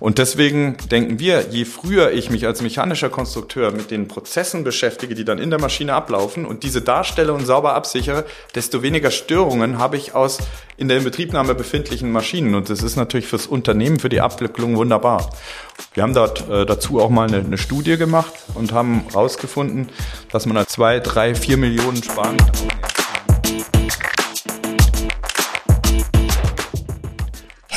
Und deswegen denken wir, je früher ich mich als mechanischer Konstrukteur mit den Prozessen beschäftige, die dann in der Maschine ablaufen und diese darstelle und sauber absichere, desto weniger Störungen habe ich aus in der Inbetriebnahme befindlichen Maschinen. Und das ist natürlich fürs Unternehmen, für die Abwicklung wunderbar. Wir haben dort äh, dazu auch mal eine, eine Studie gemacht und haben herausgefunden, dass man da zwei, drei, vier Millionen sparen kann.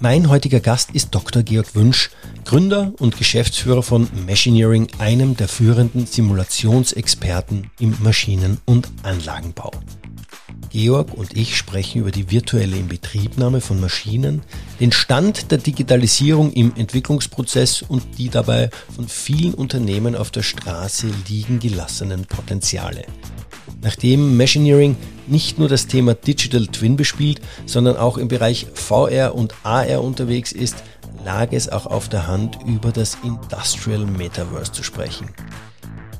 Mein heutiger Gast ist Dr. Georg Wünsch, Gründer und Geschäftsführer von Machineering, einem der führenden Simulationsexperten im Maschinen- und Anlagenbau. Georg und ich sprechen über die virtuelle Inbetriebnahme von Maschinen, den Stand der Digitalisierung im Entwicklungsprozess und die dabei von vielen Unternehmen auf der Straße liegen gelassenen Potenziale. Nachdem Machineering nicht nur das Thema Digital Twin bespielt, sondern auch im Bereich VR und AR unterwegs ist, lag es auch auf der Hand, über das Industrial Metaverse zu sprechen.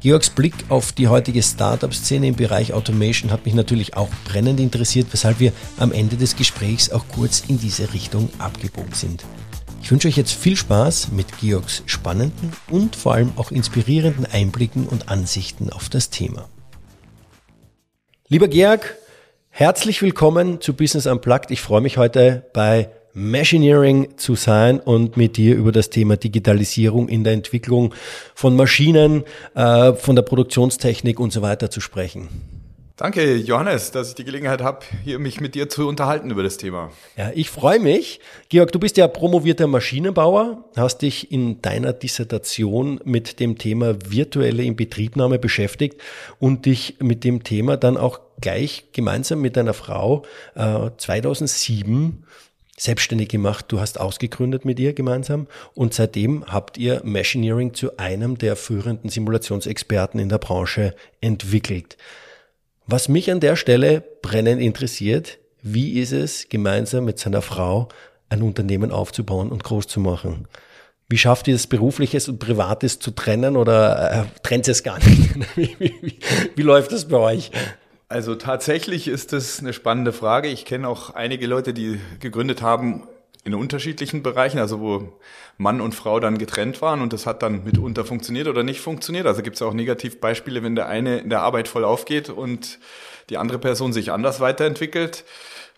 Georgs Blick auf die heutige Startup-Szene im Bereich Automation hat mich natürlich auch brennend interessiert, weshalb wir am Ende des Gesprächs auch kurz in diese Richtung abgebogen sind. Ich wünsche euch jetzt viel Spaß mit Georgs spannenden und vor allem auch inspirierenden Einblicken und Ansichten auf das Thema. Lieber Georg, herzlich willkommen zu Business Unplugged. Ich freue mich heute bei Machineering zu sein und mit dir über das Thema Digitalisierung in der Entwicklung von Maschinen, äh, von der Produktionstechnik und so weiter zu sprechen. Danke, Johannes, dass ich die Gelegenheit habe, hier mich mit dir zu unterhalten über das Thema. Ja, ich freue mich. Georg, du bist ja promovierter Maschinenbauer, hast dich in deiner Dissertation mit dem Thema virtuelle Inbetriebnahme beschäftigt und dich mit dem Thema dann auch gleich gemeinsam mit deiner Frau äh, 2007 selbstständig gemacht. Du hast ausgegründet mit ihr gemeinsam und seitdem habt ihr Machineering zu einem der führenden Simulationsexperten in der Branche entwickelt. Was mich an der Stelle brennend interessiert, wie ist es, gemeinsam mit seiner Frau ein Unternehmen aufzubauen und groß zu machen? Wie schafft ihr es, berufliches und privates zu trennen oder äh, trennt es gar nicht? wie, wie, wie, wie läuft das bei euch? Also tatsächlich ist das eine spannende Frage. Ich kenne auch einige Leute, die gegründet haben in unterschiedlichen Bereichen, also wo Mann und Frau dann getrennt waren und das hat dann mitunter funktioniert oder nicht funktioniert. Also gibt es auch Negativbeispiele, wenn der eine in der Arbeit voll aufgeht und die andere Person sich anders weiterentwickelt.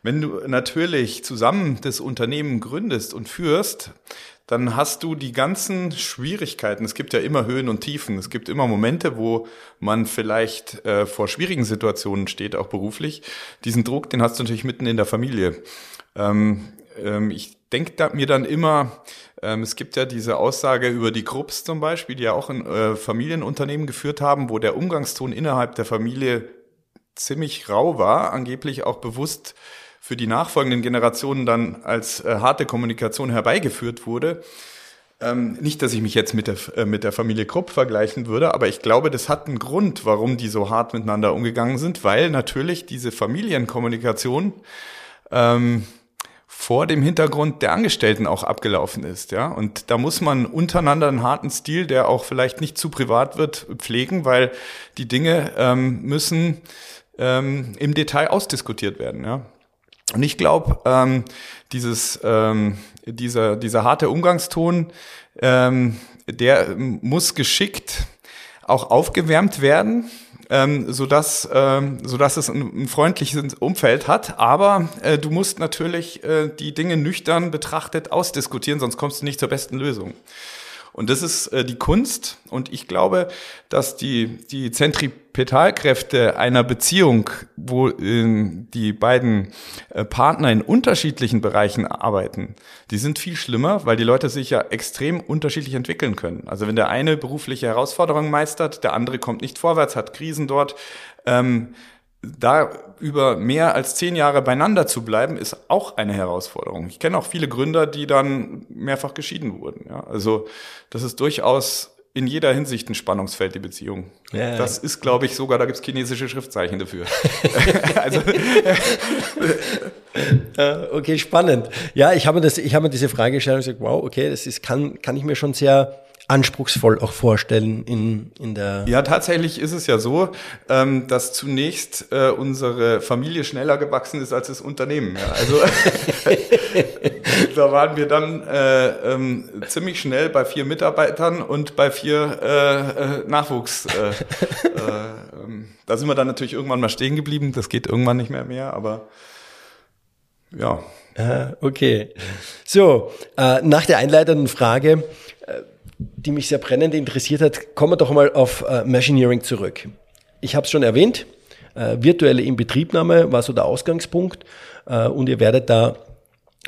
Wenn du natürlich zusammen das Unternehmen gründest und führst, dann hast du die ganzen Schwierigkeiten. Es gibt ja immer Höhen und Tiefen. Es gibt immer Momente, wo man vielleicht äh, vor schwierigen Situationen steht, auch beruflich. Diesen Druck, den hast du natürlich mitten in der Familie. Ähm, ähm, ich denke da, mir dann immer, ähm, es gibt ja diese Aussage über die Krupps zum Beispiel, die ja auch ein äh, Familienunternehmen geführt haben, wo der Umgangston innerhalb der Familie ziemlich rau war, angeblich auch bewusst für die nachfolgenden Generationen dann als äh, harte Kommunikation herbeigeführt wurde. Ähm, nicht, dass ich mich jetzt mit der, äh, mit der Familie Krupp vergleichen würde, aber ich glaube, das hat einen Grund, warum die so hart miteinander umgegangen sind, weil natürlich diese Familienkommunikation ähm, vor dem Hintergrund der Angestellten auch abgelaufen ist, ja. Und da muss man untereinander einen harten Stil, der auch vielleicht nicht zu privat wird, pflegen, weil die Dinge ähm, müssen ähm, im Detail ausdiskutiert werden, ja. Und ich glaube, ähm, dieses, ähm, dieser, dieser harte Umgangston, ähm, der muss geschickt auch aufgewärmt werden, ähm, sodass, ähm, sodass es ein, ein freundliches Umfeld hat. Aber äh, du musst natürlich äh, die Dinge nüchtern betrachtet ausdiskutieren, sonst kommst du nicht zur besten Lösung. Und das ist äh, die Kunst. Und ich glaube, dass die, die Zentripetalkräfte einer Beziehung, wo äh, die beiden äh, Partner in unterschiedlichen Bereichen arbeiten, die sind viel schlimmer, weil die Leute sich ja extrem unterschiedlich entwickeln können. Also wenn der eine berufliche Herausforderungen meistert, der andere kommt nicht vorwärts, hat Krisen dort, ähm, da über mehr als zehn Jahre beieinander zu bleiben, ist auch eine Herausforderung. Ich kenne auch viele Gründer, die dann mehrfach geschieden wurden. Ja. Also das ist durchaus in jeder Hinsicht ein Spannungsfeld, die Beziehung. Ja, das ist, glaube ich, sogar, da gibt es chinesische Schriftzeichen dafür. also, okay, spannend. Ja, ich habe, das, ich habe mir diese Frage gestellt und gesagt, wow, okay, das ist, kann, kann ich mir schon sehr anspruchsvoll auch vorstellen in, in der. Ja, tatsächlich ist es ja so, ähm, dass zunächst äh, unsere Familie schneller gewachsen ist als das Unternehmen. Ja. Also da waren wir dann äh, ähm, ziemlich schnell bei vier Mitarbeitern und bei vier äh, äh, Nachwuchs. Äh, äh, ähm, da sind wir dann natürlich irgendwann mal stehen geblieben. Das geht irgendwann nicht mehr mehr, aber ja. Okay. So, äh, nach der einleitenden Frage äh, die mich sehr brennend interessiert hat, kommen wir doch mal auf äh, Machineering zurück. Ich habe es schon erwähnt, äh, virtuelle Inbetriebnahme war so der Ausgangspunkt äh, und ihr werdet da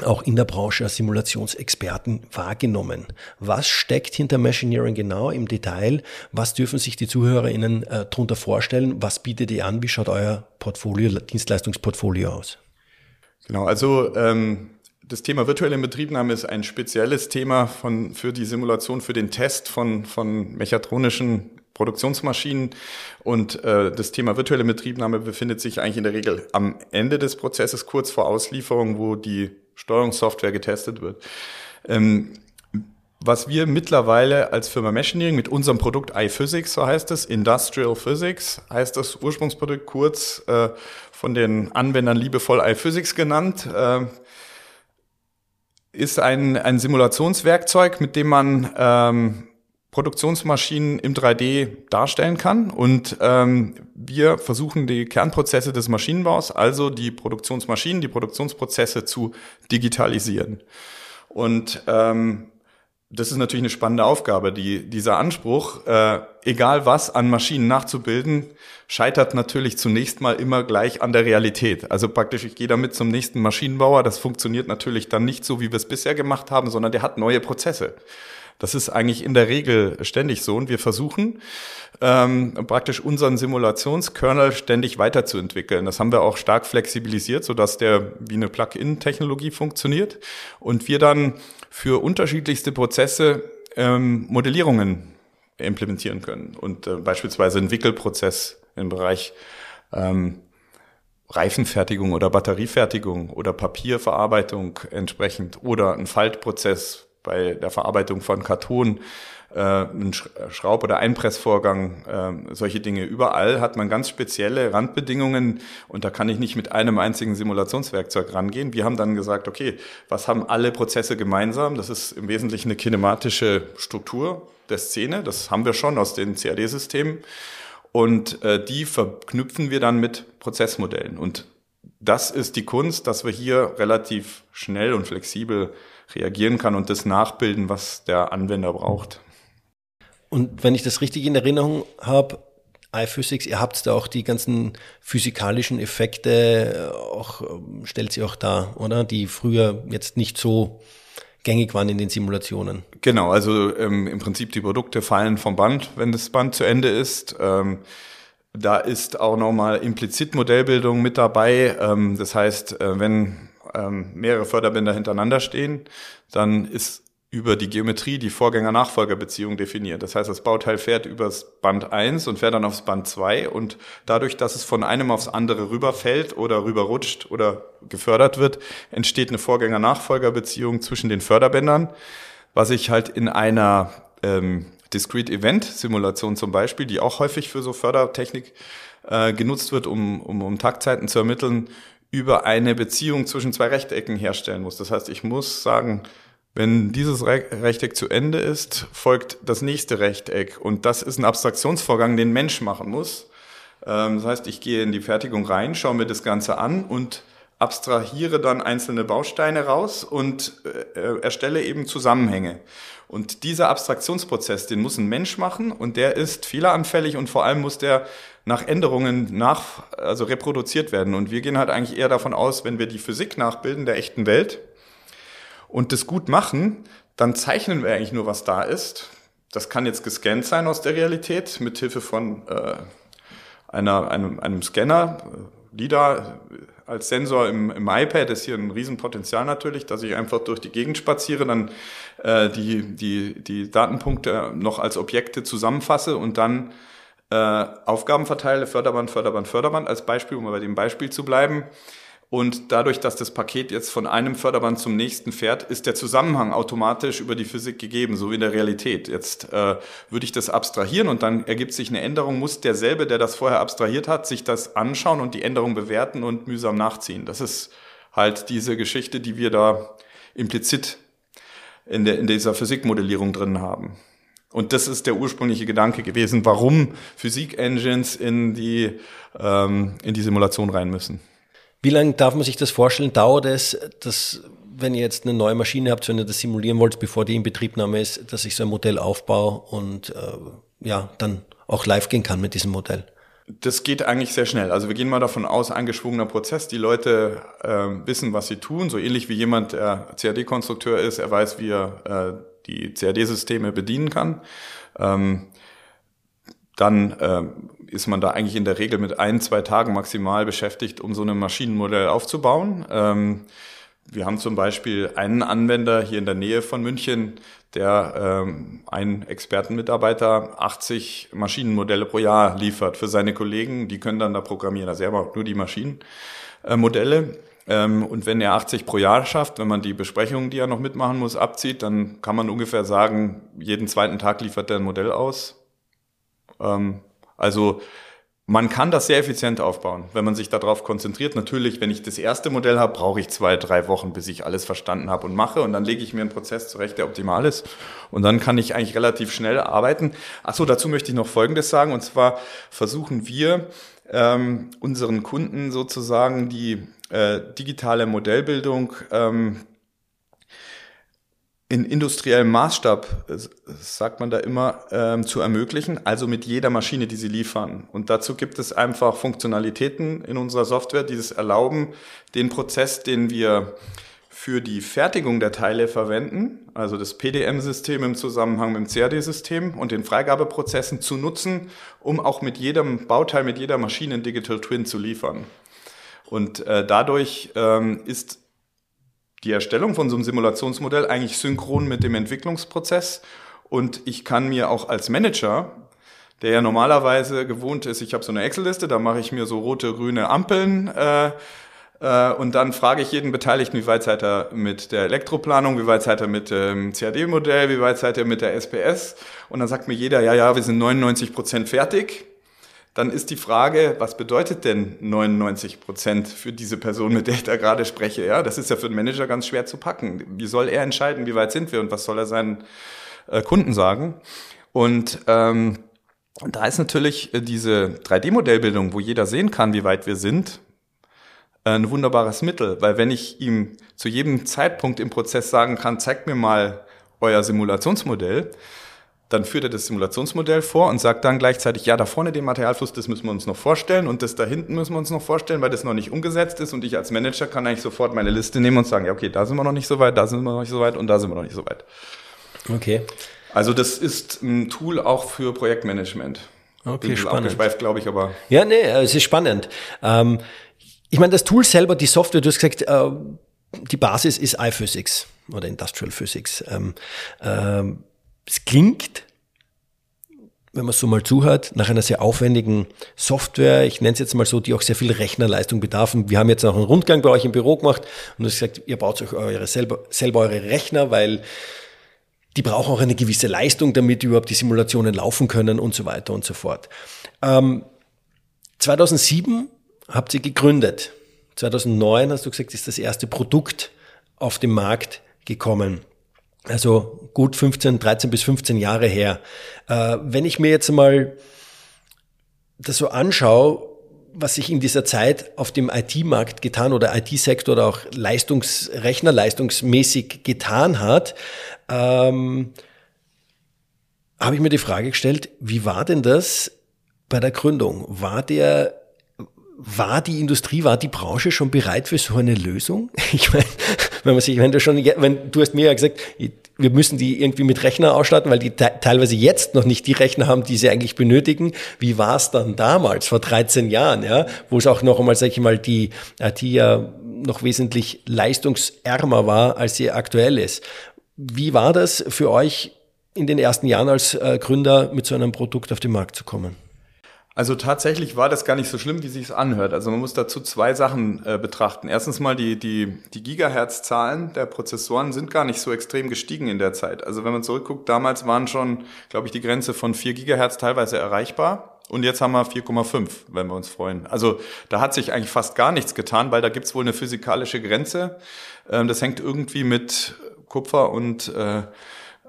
auch in der Branche als Simulationsexperten wahrgenommen. Was steckt hinter Machineering genau im Detail? Was dürfen sich die ZuhörerInnen äh, darunter vorstellen? Was bietet ihr an? Wie schaut euer Portfolio, Dienstleistungsportfolio aus? Genau, also ähm, das Thema virtuelle Inbetriebnahme ist ein spezielles Thema von, für die Simulation, für den Test von, von mechatronischen Produktionsmaschinen. Und äh, das Thema virtuelle Betriebnahme befindet sich eigentlich in der Regel am Ende des Prozesses, kurz vor Auslieferung, wo die Steuerungssoftware getestet wird. Ähm, was wir mittlerweile als Firma Machineering mit unserem Produkt iPhysics, so heißt es, Industrial Physics, heißt das Ursprungsprodukt kurz äh, von den Anwendern liebevoll iPhysics genannt. Äh, ist ein, ein Simulationswerkzeug, mit dem man ähm, Produktionsmaschinen im 3D darstellen kann. Und ähm, wir versuchen die Kernprozesse des Maschinenbaus, also die Produktionsmaschinen, die Produktionsprozesse zu digitalisieren. Und ähm, das ist natürlich eine spannende Aufgabe. Die, dieser Anspruch, äh, egal was an Maschinen nachzubilden, scheitert natürlich zunächst mal immer gleich an der Realität. Also praktisch, ich gehe damit zum nächsten Maschinenbauer. Das funktioniert natürlich dann nicht so, wie wir es bisher gemacht haben, sondern der hat neue Prozesse. Das ist eigentlich in der Regel ständig so. Und wir versuchen ähm, praktisch unseren Simulationskernel ständig weiterzuentwickeln. Das haben wir auch stark flexibilisiert, sodass der wie eine Plug-in-Technologie funktioniert. Und wir dann für unterschiedlichste Prozesse ähm, Modellierungen implementieren können. Und äh, beispielsweise einen Wickelprozess im Bereich ähm, Reifenfertigung oder Batteriefertigung oder Papierverarbeitung entsprechend oder ein Faltprozess bei der Verarbeitung von Karton äh, ein Schraub- oder Einpressvorgang, äh, solche Dinge. Überall hat man ganz spezielle Randbedingungen und da kann ich nicht mit einem einzigen Simulationswerkzeug rangehen. Wir haben dann gesagt, okay, was haben alle Prozesse gemeinsam? Das ist im Wesentlichen eine kinematische Struktur der Szene. Das haben wir schon aus den CAD-Systemen. Und äh, die verknüpfen wir dann mit Prozessmodellen. Und das ist die Kunst, dass wir hier relativ schnell und flexibel reagieren kann und das nachbilden, was der Anwender braucht. Und wenn ich das richtig in Erinnerung habe, iPhysics, ihr habt da auch die ganzen physikalischen Effekte, äh, auch, ähm, stellt sie auch da, oder? Die früher jetzt nicht so gängig waren in den Simulationen. Genau, also ähm, im Prinzip die Produkte fallen vom Band, wenn das Band zu Ende ist. Ähm, da ist auch nochmal implizit Modellbildung mit dabei. Ähm, das heißt, äh, wenn ähm, mehrere Förderbänder hintereinander stehen, dann ist über die Geometrie die Vorgänger-Nachfolger-Beziehung definiert. Das heißt, das Bauteil fährt übers Band 1 und fährt dann aufs Band 2 und dadurch, dass es von einem aufs andere rüberfällt oder rüberrutscht oder gefördert wird, entsteht eine Vorgänger-Nachfolger-Beziehung zwischen den Förderbändern, was ich halt in einer ähm, Discrete Event Simulation zum Beispiel, die auch häufig für so Fördertechnik äh, genutzt wird, um, um, um Taktzeiten zu ermitteln, über eine Beziehung zwischen zwei Rechtecken herstellen muss. Das heißt, ich muss sagen, wenn dieses Rechteck zu Ende ist, folgt das nächste Rechteck. Und das ist ein Abstraktionsvorgang, den Mensch machen muss. Ähm, das heißt, ich gehe in die Fertigung rein, schaue mir das Ganze an und abstrahiere dann einzelne Bausteine raus und äh, erstelle eben Zusammenhänge. Und dieser Abstraktionsprozess, den muss ein Mensch machen und der ist fehleranfällig und vor allem muss der nach Änderungen nach, also reproduziert werden. Und wir gehen halt eigentlich eher davon aus, wenn wir die Physik nachbilden der echten Welt, und das gut machen, dann zeichnen wir eigentlich nur, was da ist. Das kann jetzt gescannt sein aus der Realität mit Hilfe von äh, einer, einem, einem Scanner, äh, LIDAR, als Sensor im, im iPad ist hier ein Riesenpotenzial natürlich, dass ich einfach durch die Gegend spaziere, dann äh, die, die, die Datenpunkte noch als Objekte zusammenfasse und dann äh, Aufgaben verteile, Förderband, Förderband, Förderband als Beispiel, um bei dem Beispiel zu bleiben. Und dadurch, dass das Paket jetzt von einem Förderband zum nächsten fährt, ist der Zusammenhang automatisch über die Physik gegeben, so wie in der Realität. Jetzt äh, würde ich das abstrahieren und dann ergibt sich eine Änderung, muss derselbe, der das vorher abstrahiert hat, sich das anschauen und die Änderung bewerten und mühsam nachziehen. Das ist halt diese Geschichte, die wir da implizit in, der, in dieser Physikmodellierung drin haben. Und das ist der ursprüngliche Gedanke gewesen, warum Physik-Engines in die, ähm, in die Simulation rein müssen. Wie lange darf man sich das vorstellen? Dauert es, dass, wenn ihr jetzt eine neue Maschine habt, wenn ihr das simulieren wollt, bevor die in Betriebnahme ist, dass ich so ein Modell aufbaue und äh, ja, dann auch live gehen kann mit diesem Modell? Das geht eigentlich sehr schnell. Also wir gehen mal davon aus, eingeschwungener Prozess. Die Leute äh, wissen, was sie tun. So ähnlich wie jemand, der CAD-Konstrukteur ist, er weiß, wie er äh, die CAD-Systeme bedienen kann. Ähm, dann äh, ist man da eigentlich in der Regel mit ein, zwei Tagen maximal beschäftigt, um so ein Maschinenmodell aufzubauen. Ähm, wir haben zum Beispiel einen Anwender hier in der Nähe von München, der ähm, einen Expertenmitarbeiter 80 Maschinenmodelle pro Jahr liefert für seine Kollegen. Die können dann da programmieren. Also er macht nur die Maschinenmodelle. Ähm, und wenn er 80 pro Jahr schafft, wenn man die Besprechungen, die er noch mitmachen muss, abzieht, dann kann man ungefähr sagen, jeden zweiten Tag liefert er ein Modell aus. Ähm, also man kann das sehr effizient aufbauen, wenn man sich darauf konzentriert. Natürlich, wenn ich das erste Modell habe, brauche ich zwei, drei Wochen, bis ich alles verstanden habe und mache. Und dann lege ich mir einen Prozess zurecht, der optimal ist. Und dann kann ich eigentlich relativ schnell arbeiten. Ach so, dazu möchte ich noch Folgendes sagen. Und zwar versuchen wir ähm, unseren Kunden sozusagen die äh, digitale Modellbildung ähm, in industriellem Maßstab, äh, sagt man da immer, ähm, zu ermöglichen, also mit jeder Maschine, die sie liefern. Und dazu gibt es einfach Funktionalitäten in unserer Software, die es erlauben, den Prozess, den wir für die Fertigung der Teile verwenden, also das PDM-System im Zusammenhang mit dem CAD-System und den Freigabeprozessen zu nutzen, um auch mit jedem Bauteil, mit jeder Maschine ein Digital Twin zu liefern. Und äh, dadurch ähm, ist die Erstellung von so einem Simulationsmodell eigentlich synchron mit dem Entwicklungsprozess. Und ich kann mir auch als Manager, der ja normalerweise gewohnt ist, ich habe so eine Excel-Liste, da mache ich mir so rote, grüne Ampeln äh, äh, und dann frage ich jeden Beteiligten, wie weit seid ihr mit der Elektroplanung, wie weit seid ihr mit dem CAD-Modell, wie weit seid ihr mit der SPS und dann sagt mir jeder, ja, ja, wir sind 99 Prozent fertig dann ist die Frage, was bedeutet denn 99 Prozent für diese Person, mit der ich da gerade spreche? Ja, das ist ja für einen Manager ganz schwer zu packen. Wie soll er entscheiden, wie weit sind wir und was soll er seinen äh, Kunden sagen? Und ähm, da ist natürlich äh, diese 3D-Modellbildung, wo jeder sehen kann, wie weit wir sind, äh, ein wunderbares Mittel, weil wenn ich ihm zu jedem Zeitpunkt im Prozess sagen kann, zeigt mir mal euer Simulationsmodell, dann führt er das Simulationsmodell vor und sagt dann gleichzeitig, ja, da vorne den Materialfluss, das müssen wir uns noch vorstellen und das da hinten müssen wir uns noch vorstellen, weil das noch nicht umgesetzt ist und ich als Manager kann eigentlich sofort meine Liste nehmen und sagen, ja, okay, da sind wir noch nicht so weit, da sind wir noch nicht so weit und da sind wir noch nicht so weit. Okay. Also das ist ein Tool auch für Projektmanagement. Okay, Bin spannend. glaube ich, aber. Ja, nee, es ist spannend. Ähm, ich meine, das Tool selber, die Software, du hast gesagt, äh, die Basis ist iPhysics oder Industrial Physics. Ähm, ähm, es klingt, wenn man so mal zuhört, nach einer sehr aufwendigen Software, ich nenne es jetzt mal so, die auch sehr viel Rechnerleistung bedarf. wir haben jetzt auch einen Rundgang bei euch im Büro gemacht und du hast gesagt, ihr baut euch eure selber, selber eure Rechner, weil die brauchen auch eine gewisse Leistung, damit überhaupt die Simulationen laufen können und so weiter und so fort. Ähm, 2007 habt ihr gegründet. 2009 hast du gesagt, ist das erste Produkt auf den Markt gekommen. Also gut 15, 13 bis 15 Jahre her. Äh, wenn ich mir jetzt mal das so anschaue, was sich in dieser Zeit auf dem IT-Markt getan oder IT-Sektor oder auch Leistungs, Rechnerleistungsmäßig getan hat, ähm, habe ich mir die Frage gestellt, wie war denn das bei der Gründung? War der war die Industrie, war die Branche schon bereit für so eine Lösung? Ich meine, wenn man sich, wenn du schon, wenn du hast mir ja gesagt, wir müssen die irgendwie mit Rechner ausstatten, weil die teilweise jetzt noch nicht die Rechner haben, die sie eigentlich benötigen. Wie war es dann damals, vor 13 Jahren, ja, wo es auch noch einmal, sag ich mal, die IT ja noch wesentlich leistungsärmer war, als sie aktuell ist. Wie war das für euch in den ersten Jahren als äh, Gründer mit so einem Produkt auf den Markt zu kommen? Also tatsächlich war das gar nicht so schlimm, wie sich anhört. Also man muss dazu zwei Sachen äh, betrachten. Erstens mal die, die, die Gigahertz-Zahlen der Prozessoren sind gar nicht so extrem gestiegen in der Zeit. Also wenn man zurückguckt, damals waren schon, glaube ich, die Grenze von 4 Gigahertz teilweise erreichbar. Und jetzt haben wir 4,5, wenn wir uns freuen. Also da hat sich eigentlich fast gar nichts getan, weil da gibt's wohl eine physikalische Grenze. Ähm, das hängt irgendwie mit Kupfer und äh,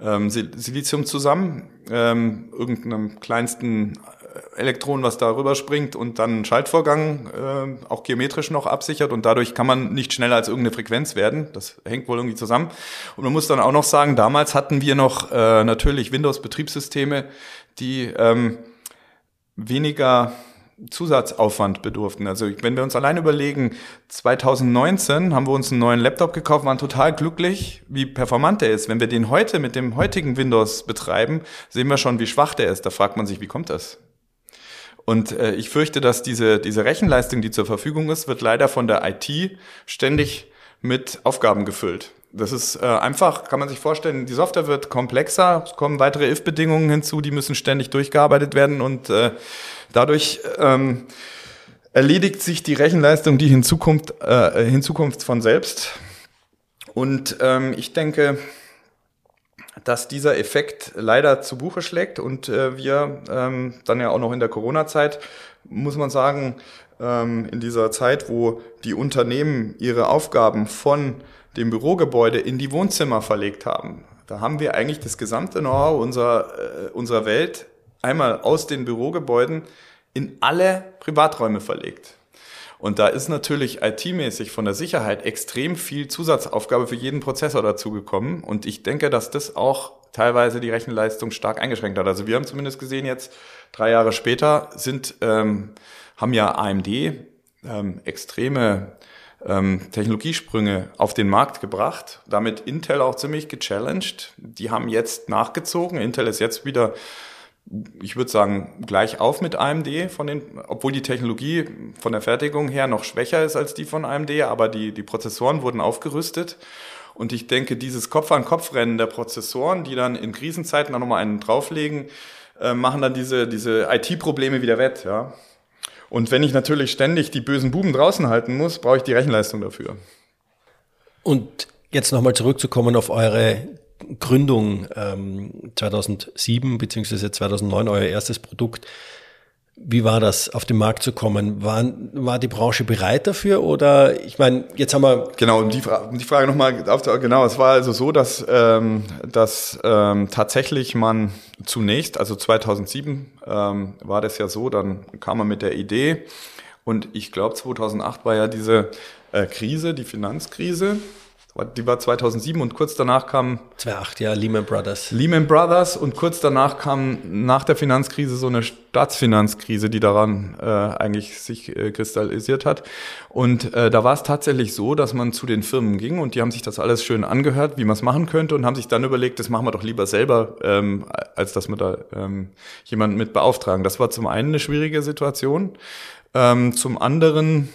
ähm, Silizium zusammen, ähm, irgendeinem kleinsten Elektron, was da rüber springt und dann einen Schaltvorgang äh, auch geometrisch noch absichert und dadurch kann man nicht schneller als irgendeine Frequenz werden. Das hängt wohl irgendwie zusammen. Und man muss dann auch noch sagen, damals hatten wir noch äh, natürlich Windows-Betriebssysteme, die ähm, weniger Zusatzaufwand bedurften. Also wenn wir uns allein überlegen, 2019 haben wir uns einen neuen Laptop gekauft, waren total glücklich, wie performant der ist. Wenn wir den heute mit dem heutigen Windows betreiben, sehen wir schon, wie schwach der ist. Da fragt man sich, wie kommt das? Und äh, ich fürchte, dass diese, diese Rechenleistung, die zur Verfügung ist, wird leider von der IT ständig mit Aufgaben gefüllt. Das ist äh, einfach, kann man sich vorstellen, die Software wird komplexer, es kommen weitere if-Bedingungen hinzu, die müssen ständig durchgearbeitet werden und äh, dadurch ähm, erledigt sich die Rechenleistung, die hinzukommt, äh, hinzukommt von selbst. Und ähm, ich denke, dass dieser Effekt leider zu Buche schlägt und äh, wir ähm, dann ja auch noch in der Corona-Zeit, muss man sagen, ähm, in dieser Zeit, wo die Unternehmen ihre Aufgaben von dem Bürogebäude in die Wohnzimmer verlegt haben, da haben wir eigentlich das gesamte Know-how unserer, äh, unserer Welt einmal aus den Bürogebäuden in alle Privaträume verlegt. Und da ist natürlich IT-mäßig von der Sicherheit extrem viel Zusatzaufgabe für jeden Prozessor dazugekommen. Und ich denke, dass das auch teilweise die Rechenleistung stark eingeschränkt hat. Also wir haben zumindest gesehen, jetzt drei Jahre später sind, ähm, haben ja AMD ähm, extreme ähm, Technologiesprünge auf den Markt gebracht, damit Intel auch ziemlich gechallenged. Die haben jetzt nachgezogen. Intel ist jetzt wieder ich würde sagen, gleich auf mit AMD, von den, obwohl die Technologie von der Fertigung her noch schwächer ist als die von AMD, aber die, die Prozessoren wurden aufgerüstet. Und ich denke, dieses Kopf-an-Kopf-Rennen der Prozessoren, die dann in Krisenzeiten auch nochmal einen drauflegen, äh, machen dann diese, diese IT-Probleme wieder wett. Ja? Und wenn ich natürlich ständig die bösen Buben draußen halten muss, brauche ich die Rechenleistung dafür. Und jetzt nochmal zurückzukommen auf eure Gründung ähm, 2007 beziehungsweise 2009 euer erstes Produkt. Wie war das, auf den Markt zu kommen? War, war die Branche bereit dafür oder ich meine, jetzt haben wir genau um die, um die Frage nochmal genau. Es war also so, dass ähm, dass ähm, tatsächlich man zunächst, also 2007 ähm, war das ja so, dann kam man mit der Idee und ich glaube 2008 war ja diese äh, Krise, die Finanzkrise die war 2007 und kurz danach kam 2008 ja Lehman Brothers. Lehman Brothers und kurz danach kam nach der Finanzkrise so eine Staatsfinanzkrise, die daran äh, eigentlich sich äh, kristallisiert hat. Und äh, da war es tatsächlich so, dass man zu den Firmen ging und die haben sich das alles schön angehört, wie man es machen könnte und haben sich dann überlegt, das machen wir doch lieber selber, ähm, als dass wir da ähm, jemanden mit beauftragen. Das war zum einen eine schwierige Situation. Ähm, zum anderen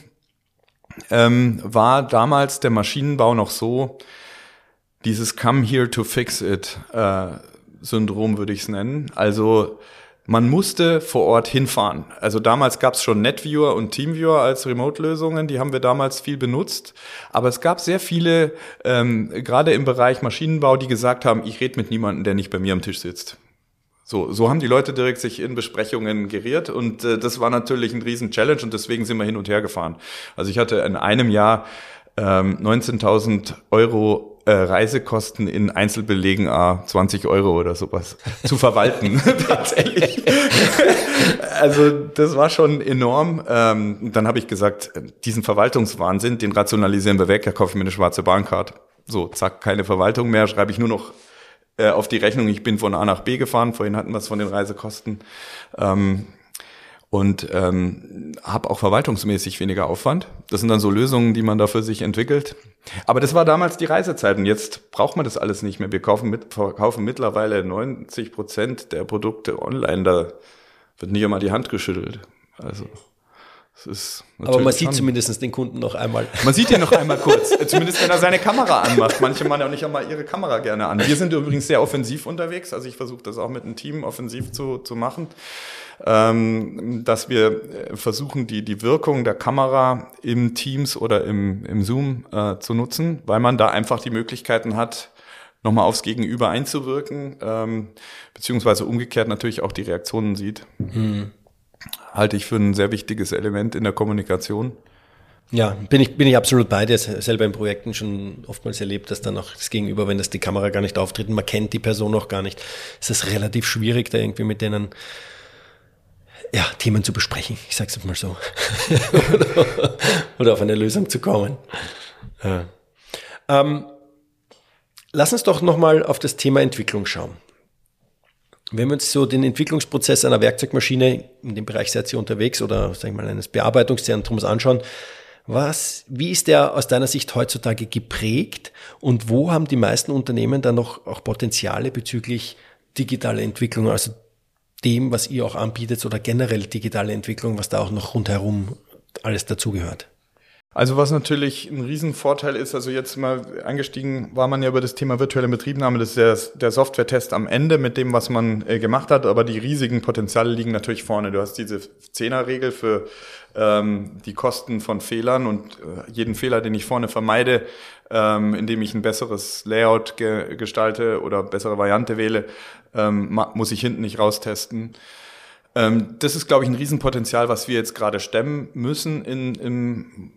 ähm, war damals der Maschinenbau noch so, dieses Come here to fix it äh, Syndrom würde ich es nennen. Also man musste vor Ort hinfahren. Also damals gab es schon NetViewer und TeamViewer als Remote-Lösungen, die haben wir damals viel benutzt. Aber es gab sehr viele, ähm, gerade im Bereich Maschinenbau, die gesagt haben, ich rede mit niemandem, der nicht bei mir am Tisch sitzt. So, so haben die Leute direkt sich in Besprechungen geriert und äh, das war natürlich ein riesen Challenge und deswegen sind wir hin und her gefahren. Also ich hatte in einem Jahr ähm, 19.000 Euro äh, Reisekosten in Einzelbelegen a 20 Euro oder sowas zu verwalten tatsächlich. also das war schon enorm. Ähm, dann habe ich gesagt, diesen Verwaltungswahnsinn, den rationalisieren wir weg, da kaufe ich mir eine schwarze Bahncard. So, zack, keine Verwaltung mehr, schreibe ich nur noch äh, auf die Rechnung, ich bin von A nach B gefahren, vorhin hatten wir es von den Reisekosten. Ähm, und ähm, habe auch verwaltungsmäßig weniger Aufwand. Das sind dann so Lösungen, die man da für sich entwickelt. Aber das war damals die Reisezeit und jetzt braucht man das alles nicht mehr. Wir kaufen, mit, verkaufen mittlerweile 90 Prozent der Produkte online. Da wird nicht einmal die Hand geschüttelt. Also aber man sieht zumindest den Kunden noch einmal. Man sieht ja noch einmal kurz, zumindest wenn er seine Kamera anmacht. Manche machen ja auch nicht einmal ihre Kamera gerne an. Wir sind übrigens sehr offensiv unterwegs, also ich versuche das auch mit einem Team offensiv zu, zu machen, ähm, dass wir äh, versuchen, die, die Wirkung der Kamera im Teams oder im, im Zoom äh, zu nutzen, weil man da einfach die Möglichkeiten hat, nochmal aufs Gegenüber einzuwirken, ähm, beziehungsweise umgekehrt natürlich auch die Reaktionen sieht. Mhm halte ich für ein sehr wichtiges Element in der Kommunikation. Ja, bin ich, bin ich absolut bei dir. Selber in Projekten schon oftmals erlebt, dass dann auch das Gegenüber, wenn das die Kamera gar nicht auftritt, man kennt die Person noch gar nicht, ist es relativ schwierig, da irgendwie mit denen ja, Themen zu besprechen. Ich sag's mal so. oder, auf eine Lösung zu kommen. Ja. Ähm, lass uns doch nochmal auf das Thema Entwicklung schauen. Wenn wir uns so den Entwicklungsprozess einer Werkzeugmaschine, in dem Bereich seid ihr unterwegs oder sagen wir mal eines Bearbeitungszentrums anschauen, was, wie ist der aus deiner Sicht heutzutage geprägt und wo haben die meisten Unternehmen dann noch auch Potenziale bezüglich digitale Entwicklung, also dem, was ihr auch anbietet oder generell digitale Entwicklung, was da auch noch rundherum alles dazugehört? Also was natürlich ein Riesenvorteil ist, also jetzt mal eingestiegen war man ja über das Thema virtuelle Betriebnahme, das ist der, der Software-Test am Ende mit dem, was man äh, gemacht hat, aber die riesigen Potenziale liegen natürlich vorne. Du hast diese Zehner-Regel für ähm, die Kosten von Fehlern und äh, jeden Fehler, den ich vorne vermeide, ähm, indem ich ein besseres Layout ge gestalte oder bessere Variante wähle, ähm, muss ich hinten nicht raustesten ähm, das ist, glaube ich, ein Riesenpotenzial, was wir jetzt gerade stemmen müssen in, im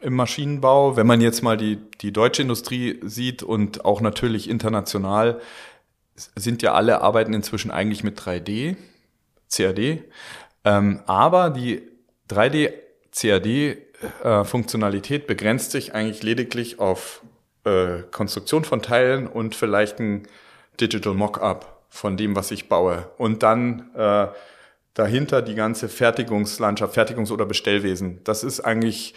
im Maschinenbau. Wenn man jetzt mal die, die deutsche Industrie sieht und auch natürlich international, sind ja alle Arbeiten inzwischen eigentlich mit 3D, CAD. Ähm, aber die 3D, CAD-Funktionalität äh, begrenzt sich eigentlich lediglich auf äh, Konstruktion von Teilen und vielleicht ein Digital Mockup von dem, was ich baue. Und dann äh, dahinter die ganze Fertigungslandschaft, Fertigungs- oder Bestellwesen. Das ist eigentlich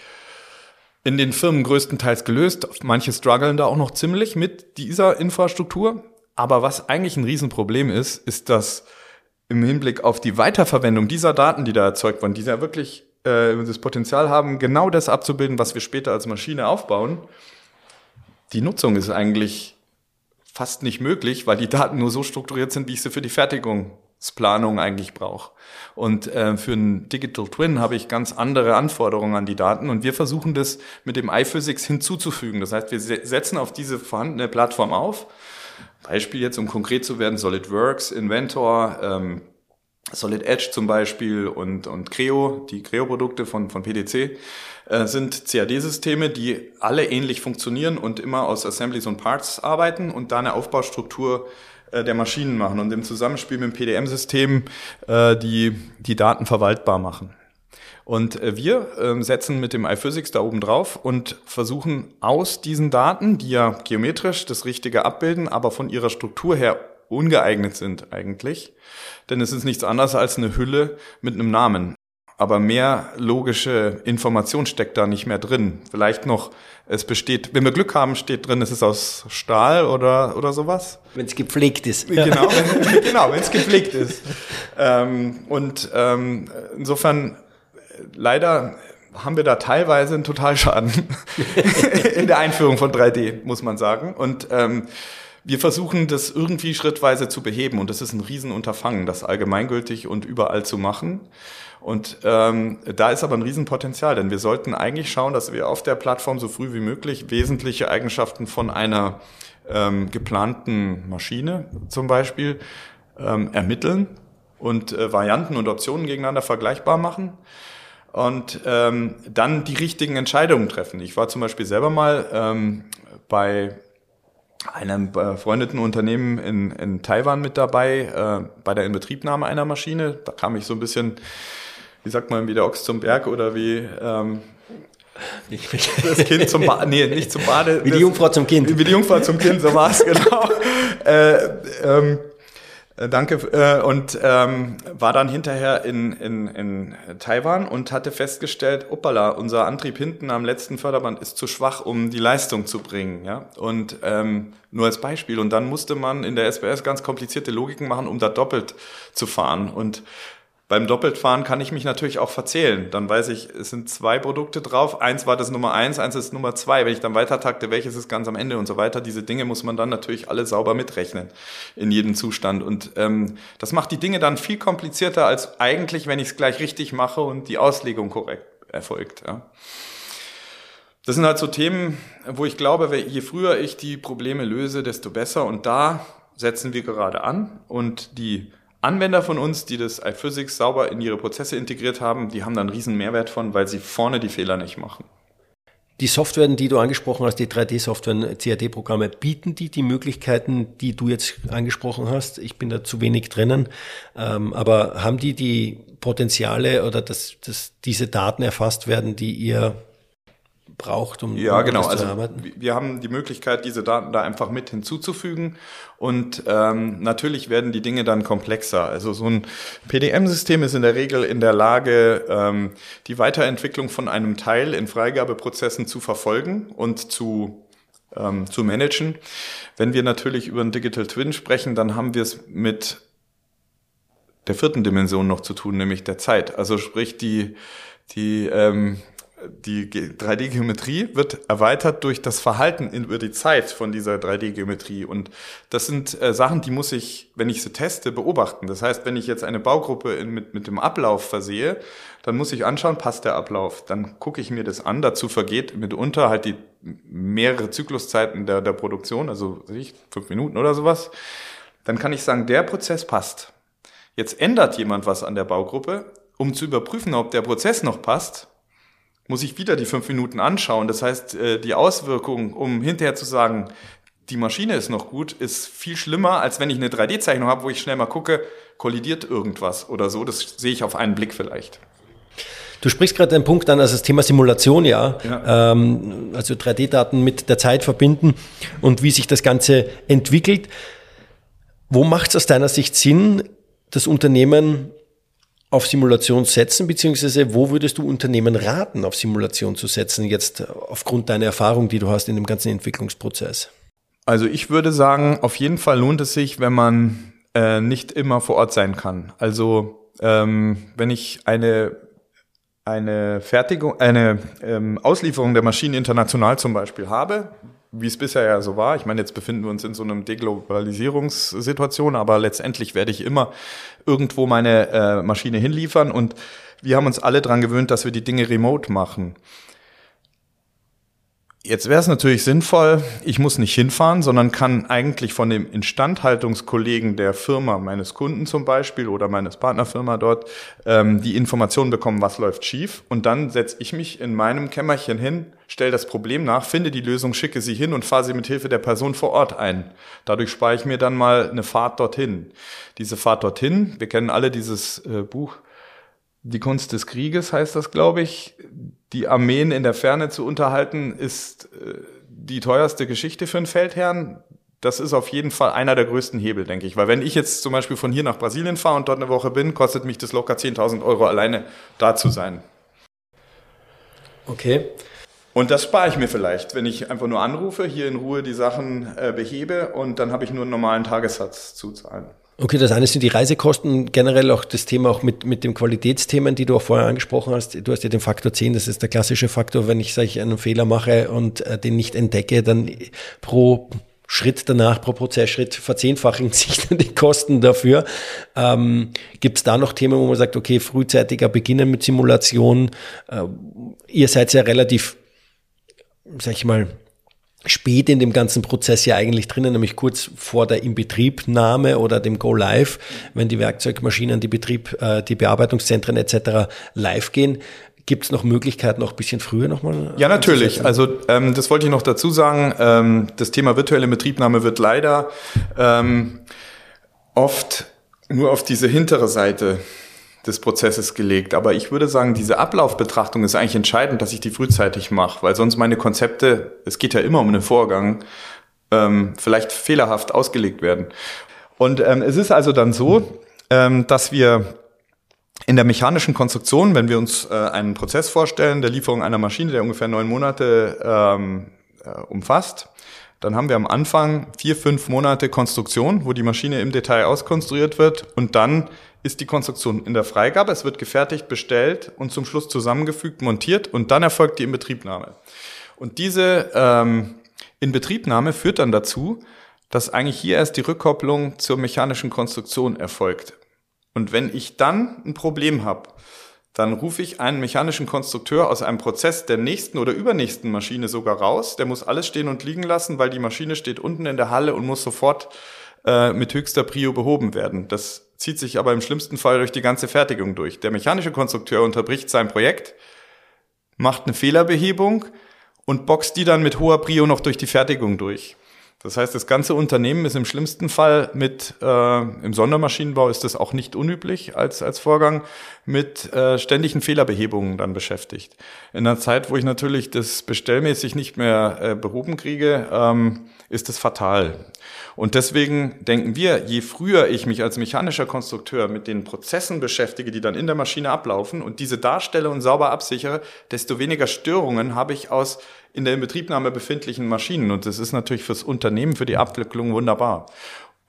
in den Firmen größtenteils gelöst. Manche strugglen da auch noch ziemlich mit dieser Infrastruktur. Aber was eigentlich ein Riesenproblem ist, ist, dass im Hinblick auf die Weiterverwendung dieser Daten, die da erzeugt wurden, die ja wirklich äh, das Potenzial haben, genau das abzubilden, was wir später als Maschine aufbauen, die Nutzung ist eigentlich fast nicht möglich, weil die Daten nur so strukturiert sind, wie ich sie für die Fertigung Planung eigentlich brauche. Und äh, für einen Digital Twin habe ich ganz andere Anforderungen an die Daten und wir versuchen das mit dem iPhysics hinzuzufügen. Das heißt, wir setzen auf diese vorhandene Plattform auf. Beispiel jetzt, um konkret zu werden, SolidWorks, Inventor, ähm, Solid Edge zum Beispiel und, und Creo, die Creo-Produkte von, von PDC, äh, sind CAD-Systeme, die alle ähnlich funktionieren und immer aus Assemblies und Parts arbeiten und da eine Aufbaustruktur äh, der Maschinen machen und im Zusammenspiel mit dem PDM-System äh, die, die Daten verwaltbar machen. Und äh, wir äh, setzen mit dem iPhysics da oben drauf und versuchen aus diesen Daten, die ja geometrisch das Richtige abbilden, aber von ihrer Struktur her ungeeignet sind eigentlich, denn es ist nichts anderes als eine Hülle mit einem Namen aber mehr logische Information steckt da nicht mehr drin. Vielleicht noch, es besteht, wenn wir Glück haben, steht drin, es ist aus Stahl oder, oder sowas. Wenn es gepflegt ist. Genau, wenn, genau, wenn es gepflegt ist. Ähm, und ähm, insofern, leider haben wir da teilweise einen Totalschaden in der Einführung von 3D, muss man sagen. Und ähm, wir versuchen das irgendwie schrittweise zu beheben und das ist ein Riesenunterfangen, das allgemeingültig und überall zu machen. Und ähm, da ist aber ein Riesenpotenzial, denn wir sollten eigentlich schauen, dass wir auf der Plattform so früh wie möglich wesentliche Eigenschaften von einer ähm, geplanten Maschine zum Beispiel ähm, ermitteln und äh, Varianten und Optionen gegeneinander vergleichbar machen und ähm, dann die richtigen Entscheidungen treffen. Ich war zum Beispiel selber mal ähm, bei einem befreundeten Unternehmen in, in Taiwan mit dabei, äh, bei der Inbetriebnahme einer Maschine. Da kam ich so ein bisschen wie sagt man, wie der Ochs zum Berg oder wie ähm, das Kind zum Bade, nee, nicht zum Bade. Wie die Jungfrau zum Kind. Wie die Jungfrau zum Kind, so war es, genau. äh, ähm, Äh, danke. Äh, und ähm, war dann hinterher in, in, in Taiwan und hatte festgestellt, opala, unser Antrieb hinten am letzten Förderband ist zu schwach, um die Leistung zu bringen. Ja? Und ähm, nur als Beispiel. Und dann musste man in der SBS ganz komplizierte Logiken machen, um da doppelt zu fahren. Und beim Doppeltfahren kann ich mich natürlich auch verzählen. Dann weiß ich, es sind zwei Produkte drauf. Eins war das Nummer eins, eins ist Nummer zwei. Wenn ich dann weiter takte, welches ist ganz am Ende und so weiter. Diese Dinge muss man dann natürlich alle sauber mitrechnen in jedem Zustand. Und ähm, das macht die Dinge dann viel komplizierter als eigentlich, wenn ich es gleich richtig mache und die Auslegung korrekt erfolgt. Ja. Das sind halt so Themen, wo ich glaube, je früher ich die Probleme löse, desto besser. Und da setzen wir gerade an. Und die Anwender von uns, die das iPhysics sauber in ihre Prozesse integriert haben, die haben dann einen riesen Mehrwert von, weil sie vorne die Fehler nicht machen. Die Software, die du angesprochen hast, die 3D-Software, CAD-Programme, bieten die die Möglichkeiten, die du jetzt angesprochen hast? Ich bin da zu wenig drinnen, ähm, aber haben die die Potenziale oder dass, dass diese Daten erfasst werden, die ihr braucht, um, ja, genau. also Wir haben die Möglichkeit, diese Daten da einfach mit hinzuzufügen und ähm, natürlich werden die Dinge dann komplexer. Also so ein PDM-System ist in der Regel in der Lage, ähm, die Weiterentwicklung von einem Teil in Freigabeprozessen zu verfolgen und zu ähm, zu managen. Wenn wir natürlich über einen Digital Twin sprechen, dann haben wir es mit der vierten Dimension noch zu tun, nämlich der Zeit. Also sprich die die ähm, die 3D-Geometrie wird erweitert durch das Verhalten über die Zeit von dieser 3D-Geometrie. Und das sind äh, Sachen, die muss ich, wenn ich sie teste, beobachten. Das heißt, wenn ich jetzt eine Baugruppe in, mit, mit dem Ablauf versehe, dann muss ich anschauen, passt der Ablauf. Dann gucke ich mir das an. Dazu vergeht mitunter halt die mehrere Zykluszeiten der, der Produktion, also ich, fünf Minuten oder sowas. Dann kann ich sagen, der Prozess passt. Jetzt ändert jemand was an der Baugruppe, um zu überprüfen, ob der Prozess noch passt muss ich wieder die fünf Minuten anschauen. Das heißt, äh, die Auswirkung, um hinterher zu sagen, die Maschine ist noch gut, ist viel schlimmer, als wenn ich eine 3D-Zeichnung habe, wo ich schnell mal gucke, kollidiert irgendwas oder so. Das sehe ich auf einen Blick vielleicht. Du sprichst gerade einen Punkt an, also das Thema Simulation, ja. ja. Ähm, also 3D-Daten mit der Zeit verbinden und wie sich das Ganze entwickelt. Wo macht es aus deiner Sicht Sinn, das Unternehmen auf Simulation setzen, beziehungsweise wo würdest du Unternehmen raten, auf Simulation zu setzen, jetzt aufgrund deiner Erfahrung, die du hast in dem ganzen Entwicklungsprozess? Also ich würde sagen, auf jeden Fall lohnt es sich, wenn man äh, nicht immer vor Ort sein kann. Also ähm, wenn ich eine eine Fertigung, eine ähm, Auslieferung der Maschinen international zum Beispiel habe, wie es bisher ja so war. Ich meine, jetzt befinden wir uns in so einem Deglobalisierungssituation, aber letztendlich werde ich immer irgendwo meine äh, Maschine hinliefern und wir haben uns alle dran gewöhnt, dass wir die Dinge remote machen. Jetzt wäre es natürlich sinnvoll, ich muss nicht hinfahren, sondern kann eigentlich von dem Instandhaltungskollegen der Firma, meines Kunden zum Beispiel oder meines Partnerfirma dort, ähm, die Information bekommen, was läuft schief. Und dann setze ich mich in meinem Kämmerchen hin, stelle das Problem nach, finde die Lösung, schicke sie hin und fahre sie mit Hilfe der Person vor Ort ein. Dadurch spare ich mir dann mal eine Fahrt dorthin. Diese Fahrt dorthin, wir kennen alle dieses äh, Buch die Kunst des Krieges heißt das, glaube ich. Die Armeen in der Ferne zu unterhalten, ist äh, die teuerste Geschichte für einen Feldherrn. Das ist auf jeden Fall einer der größten Hebel, denke ich. Weil wenn ich jetzt zum Beispiel von hier nach Brasilien fahre und dort eine Woche bin, kostet mich das locker 10.000 Euro alleine da zu sein. Okay. Und das spare ich mir vielleicht, wenn ich einfach nur anrufe, hier in Ruhe die Sachen äh, behebe und dann habe ich nur einen normalen Tagessatz zu zahlen. Okay, das eine sind die Reisekosten, generell auch das Thema auch mit, mit den Qualitätsthemen, die du auch vorher angesprochen hast. Du hast ja den Faktor 10, das ist der klassische Faktor, wenn ich, sag ich einen Fehler mache und äh, den nicht entdecke, dann pro Schritt danach, pro Prozessschritt verzehnfachen sich dann die Kosten dafür. Ähm, Gibt es da noch Themen, wo man sagt, okay, frühzeitiger beginnen mit Simulation? Äh, ihr seid ja relativ, sag ich mal, spät in dem ganzen Prozess ja eigentlich drinnen, nämlich kurz vor der Inbetriebnahme oder dem Go Live, wenn die Werkzeugmaschinen, die Betrieb, äh, die Bearbeitungszentren etc. live gehen. Gibt es noch Möglichkeiten, noch ein bisschen früher nochmal? Ja, natürlich. Also ähm, das wollte ich noch dazu sagen. Ähm, das Thema virtuelle Betriebnahme wird leider ähm, oft nur auf diese hintere Seite des Prozesses gelegt. Aber ich würde sagen, diese Ablaufbetrachtung ist eigentlich entscheidend, dass ich die frühzeitig mache, weil sonst meine Konzepte, es geht ja immer um einen Vorgang, ähm, vielleicht fehlerhaft ausgelegt werden. Und ähm, es ist also dann so, ähm, dass wir in der mechanischen Konstruktion, wenn wir uns äh, einen Prozess vorstellen, der Lieferung einer Maschine, der ungefähr neun Monate ähm, äh, umfasst, dann haben wir am Anfang vier, fünf Monate Konstruktion, wo die Maschine im Detail auskonstruiert wird und dann ist die Konstruktion in der Freigabe, es wird gefertigt, bestellt und zum Schluss zusammengefügt, montiert und dann erfolgt die Inbetriebnahme. Und diese ähm, Inbetriebnahme führt dann dazu, dass eigentlich hier erst die Rückkopplung zur mechanischen Konstruktion erfolgt. Und wenn ich dann ein Problem habe, dann rufe ich einen mechanischen Konstrukteur aus einem Prozess der nächsten oder übernächsten Maschine sogar raus. Der muss alles stehen und liegen lassen, weil die Maschine steht unten in der Halle und muss sofort äh, mit höchster Prio behoben werden. Das zieht sich aber im schlimmsten Fall durch die ganze Fertigung durch. Der mechanische Konstrukteur unterbricht sein Projekt, macht eine Fehlerbehebung und boxt die dann mit hoher Prio noch durch die Fertigung durch. Das heißt, das ganze Unternehmen ist im schlimmsten Fall mit, äh, im Sondermaschinenbau ist das auch nicht unüblich als, als Vorgang, mit äh, ständigen Fehlerbehebungen dann beschäftigt. In einer Zeit, wo ich natürlich das bestellmäßig nicht mehr äh, behoben kriege, ähm, ist das fatal. Und deswegen denken wir, je früher ich mich als mechanischer Konstrukteur mit den Prozessen beschäftige, die dann in der Maschine ablaufen und diese darstelle und sauber absichere, desto weniger Störungen habe ich aus in der Inbetriebnahme befindlichen Maschinen. Und das ist natürlich fürs Unternehmen, für die Abwicklung wunderbar.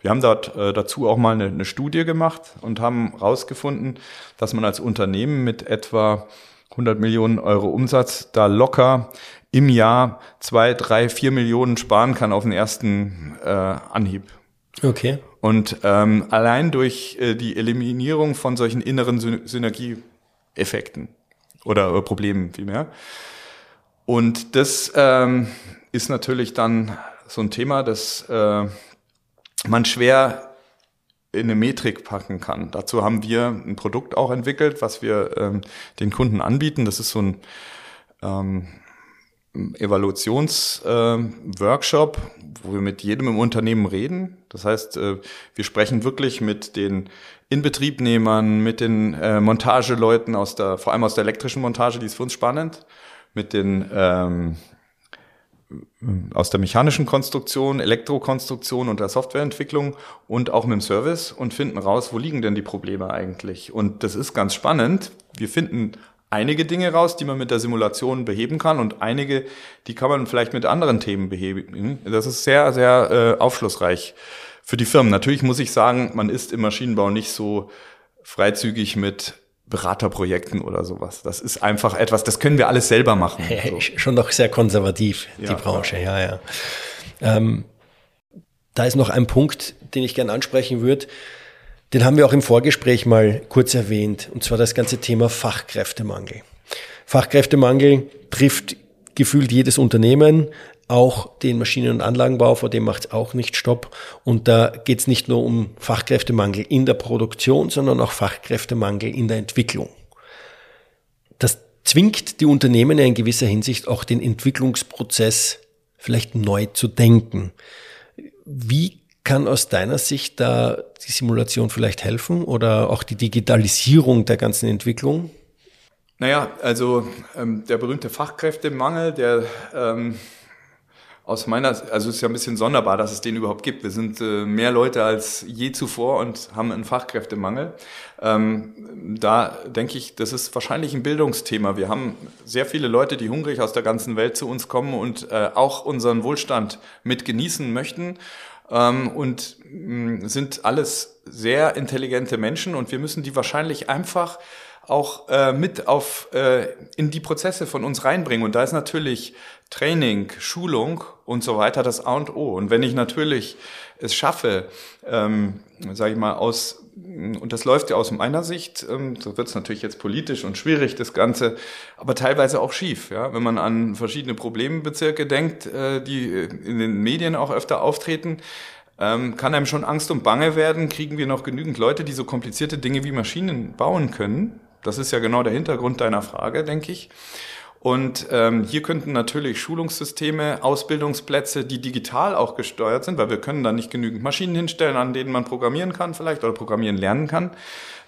Wir haben dort äh, dazu auch mal eine, eine Studie gemacht und haben herausgefunden, dass man als Unternehmen mit etwa 100 Millionen Euro Umsatz da locker im Jahr zwei, drei, vier Millionen sparen kann auf den ersten äh, Anhieb. Okay. Und ähm, allein durch äh, die Eliminierung von solchen inneren Syn Synergieeffekten oder äh, Problemen vielmehr. Und das ähm, ist natürlich dann so ein Thema, das äh, man schwer in eine Metrik packen kann. Dazu haben wir ein Produkt auch entwickelt, was wir ähm, den Kunden anbieten. Das ist so ein ähm, Evaluationsworkshop, äh, wo wir mit jedem im Unternehmen reden. Das heißt, äh, wir sprechen wirklich mit den Inbetriebnehmern, mit den äh, Montageleuten aus der, vor allem aus der elektrischen Montage, die ist für uns spannend, mit den ähm, aus der mechanischen Konstruktion, Elektrokonstruktion und der Softwareentwicklung und auch mit dem Service und finden raus, wo liegen denn die Probleme eigentlich. Und das ist ganz spannend. Wir finden einige Dinge raus, die man mit der Simulation beheben kann und einige, die kann man vielleicht mit anderen Themen beheben. Das ist sehr, sehr äh, aufschlussreich für die Firmen. Natürlich muss ich sagen, man ist im Maschinenbau nicht so freizügig mit Beraterprojekten oder sowas. Das ist einfach etwas, das können wir alles selber machen. So. Schon noch sehr konservativ, die ja, Branche, ja, ja. Ähm, da ist noch ein Punkt, den ich gerne ansprechen würde. Den haben wir auch im Vorgespräch mal kurz erwähnt, und zwar das ganze Thema Fachkräftemangel. Fachkräftemangel trifft gefühlt jedes Unternehmen, auch den Maschinen- und Anlagenbau, vor dem macht es auch nicht Stopp. Und da geht es nicht nur um Fachkräftemangel in der Produktion, sondern auch Fachkräftemangel in der Entwicklung. Das zwingt die Unternehmen in gewisser Hinsicht auch den Entwicklungsprozess vielleicht neu zu denken. Wie kann aus deiner Sicht da die Simulation vielleicht helfen oder auch die Digitalisierung der ganzen Entwicklung? Naja, also ähm, der berühmte Fachkräftemangel, der ähm, aus meiner, also es ist ja ein bisschen sonderbar, dass es den überhaupt gibt. Wir sind äh, mehr Leute als je zuvor und haben einen Fachkräftemangel. Ähm, da denke ich, das ist wahrscheinlich ein Bildungsthema. Wir haben sehr viele Leute, die hungrig aus der ganzen Welt zu uns kommen und äh, auch unseren Wohlstand mit genießen möchten ähm, und mh, mm, sind alles sehr intelligente Menschen und wir müssen die wahrscheinlich einfach auch äh, mit auf äh, in die Prozesse von uns reinbringen. Und da ist natürlich Training, Schulung und so weiter das A und O. Und wenn ich natürlich es schaffe, ähm, sage ich mal, aus und das läuft ja aus meiner Sicht, ähm, so wird es natürlich jetzt politisch und schwierig, das Ganze, aber teilweise auch schief. Ja? Wenn man an verschiedene Problembezirke denkt, äh, die in den Medien auch öfter auftreten, ähm, kann einem schon Angst und Bange werden, kriegen wir noch genügend Leute, die so komplizierte Dinge wie Maschinen bauen können. Das ist ja genau der Hintergrund deiner Frage, denke ich. Und ähm, hier könnten natürlich Schulungssysteme, Ausbildungsplätze, die digital auch gesteuert sind, weil wir können da nicht genügend Maschinen hinstellen, an denen man programmieren kann vielleicht oder programmieren lernen kann.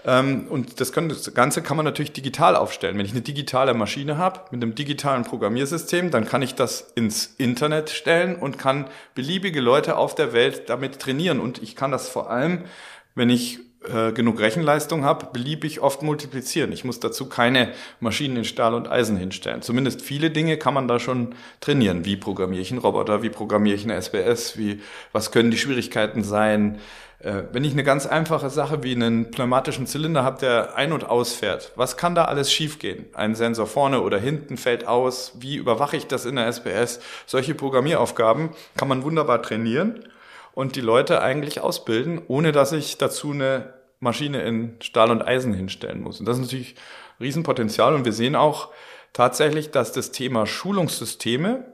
Ähm, und das, können, das Ganze kann man natürlich digital aufstellen. Wenn ich eine digitale Maschine habe mit einem digitalen Programmiersystem, dann kann ich das ins Internet stellen und kann beliebige Leute auf der Welt damit trainieren. Und ich kann das vor allem, wenn ich äh, genug Rechenleistung habe, beliebig oft multiplizieren. Ich muss dazu keine Maschinen in Stahl und Eisen hinstellen. Zumindest viele Dinge kann man da schon trainieren. Wie programmiere ich einen Roboter? Wie programmiere ich eine SBS? Wie, was können die Schwierigkeiten sein? Äh, wenn ich eine ganz einfache Sache wie einen pneumatischen Zylinder habe, der ein- und ausfährt, was kann da alles schiefgehen? Ein Sensor vorne oder hinten fällt aus. Wie überwache ich das in der SBS? Solche Programmieraufgaben kann man wunderbar trainieren und die Leute eigentlich ausbilden, ohne dass ich dazu eine Maschine in Stahl und Eisen hinstellen muss. Und das ist natürlich Riesenpotenzial. Und wir sehen auch tatsächlich, dass das Thema Schulungssysteme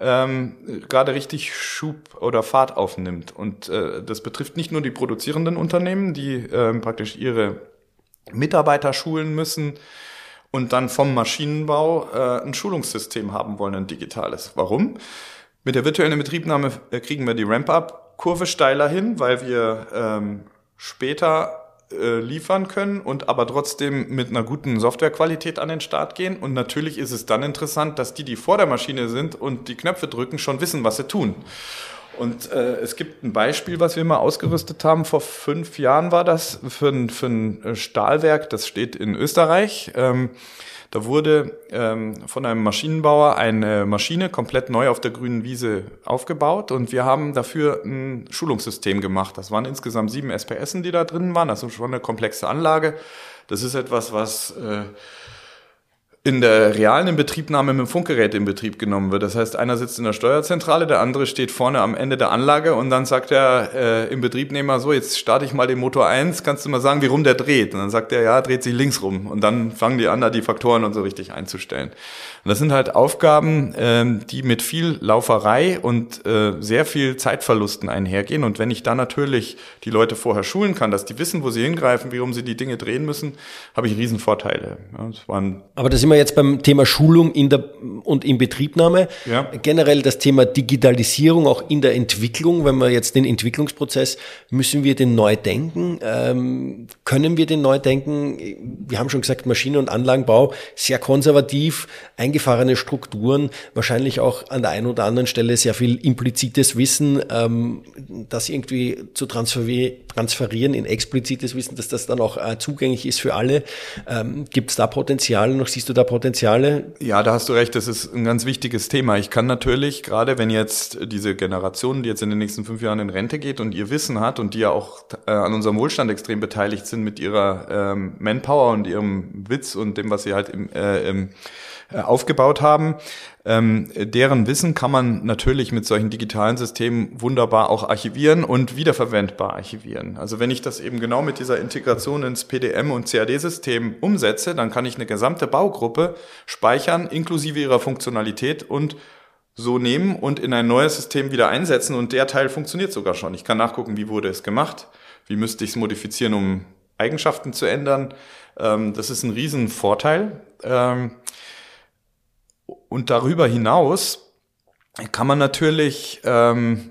ähm, gerade richtig Schub oder Fahrt aufnimmt. Und äh, das betrifft nicht nur die produzierenden Unternehmen, die äh, praktisch ihre Mitarbeiter schulen müssen und dann vom Maschinenbau äh, ein Schulungssystem haben wollen, ein digitales. Warum? Mit der virtuellen Betriebnahme äh, kriegen wir die Ramp-up-Kurve steiler hin, weil wir ähm, später äh, liefern können und aber trotzdem mit einer guten Softwarequalität an den Start gehen. Und natürlich ist es dann interessant, dass die, die vor der Maschine sind und die Knöpfe drücken, schon wissen, was sie tun. Und äh, es gibt ein Beispiel, was wir mal ausgerüstet haben. Vor fünf Jahren war das für ein, für ein Stahlwerk, das steht in Österreich. Ähm, da wurde ähm, von einem Maschinenbauer eine Maschine komplett neu auf der grünen Wiese aufgebaut und wir haben dafür ein Schulungssystem gemacht. Das waren insgesamt sieben SPSen, die da drin waren, also schon eine komplexe Anlage. Das ist etwas, was äh, in der realen Inbetriebnahme mit dem Funkgerät in Betrieb genommen wird. Das heißt, einer sitzt in der Steuerzentrale, der andere steht vorne am Ende der Anlage und dann sagt der äh, im Betriebnehmer so, jetzt starte ich mal den Motor 1, kannst du mal sagen, wie rum der dreht? Und dann sagt er, ja, dreht sich links rum. Und dann fangen die an, da die Faktoren und so richtig einzustellen. Und das sind halt Aufgaben, ähm, die mit viel Lauferei und äh, sehr viel Zeitverlusten einhergehen. Und wenn ich da natürlich die Leute vorher schulen kann, dass die wissen, wo sie hingreifen, wie rum sie die Dinge drehen müssen, habe ich Riesenvorteile. Ja, das waren Aber das sind wir jetzt beim Thema Schulung in der, und Inbetriebnahme. Ja. Generell das Thema Digitalisierung auch in der Entwicklung. Wenn wir jetzt den Entwicklungsprozess, müssen wir den neu denken? Ähm, können wir den neu denken? Wir haben schon gesagt, Maschine- und Anlagenbau sehr konservativ, eingefahrene Strukturen, wahrscheinlich auch an der einen oder anderen Stelle sehr viel implizites Wissen, ähm, das irgendwie zu transferieren in explizites Wissen, dass das dann auch äh, zugänglich ist für alle. Ähm, Gibt es da Potenzial? Noch siehst du da Potenziale? Ja, da hast du recht. Das ist ein ganz wichtiges Thema. Ich kann natürlich, gerade wenn jetzt diese Generation, die jetzt in den nächsten fünf Jahren in Rente geht und ihr Wissen hat und die ja auch äh, an unserem Wohlstand extrem beteiligt sind mit ihrer ähm, Manpower und ihrem Witz und dem, was sie halt im, äh, im äh, aufgebaut haben. Ähm, deren Wissen kann man natürlich mit solchen digitalen Systemen wunderbar auch archivieren und wiederverwendbar archivieren. Also wenn ich das eben genau mit dieser Integration ins PDM und CAD-System umsetze, dann kann ich eine gesamte Baugruppe speichern, inklusive ihrer Funktionalität und so nehmen und in ein neues System wieder einsetzen und der Teil funktioniert sogar schon. Ich kann nachgucken, wie wurde es gemacht, wie müsste ich es modifizieren, um Eigenschaften zu ändern. Ähm, das ist ein Riesenvorteil. Ähm, und darüber hinaus kann man natürlich ähm,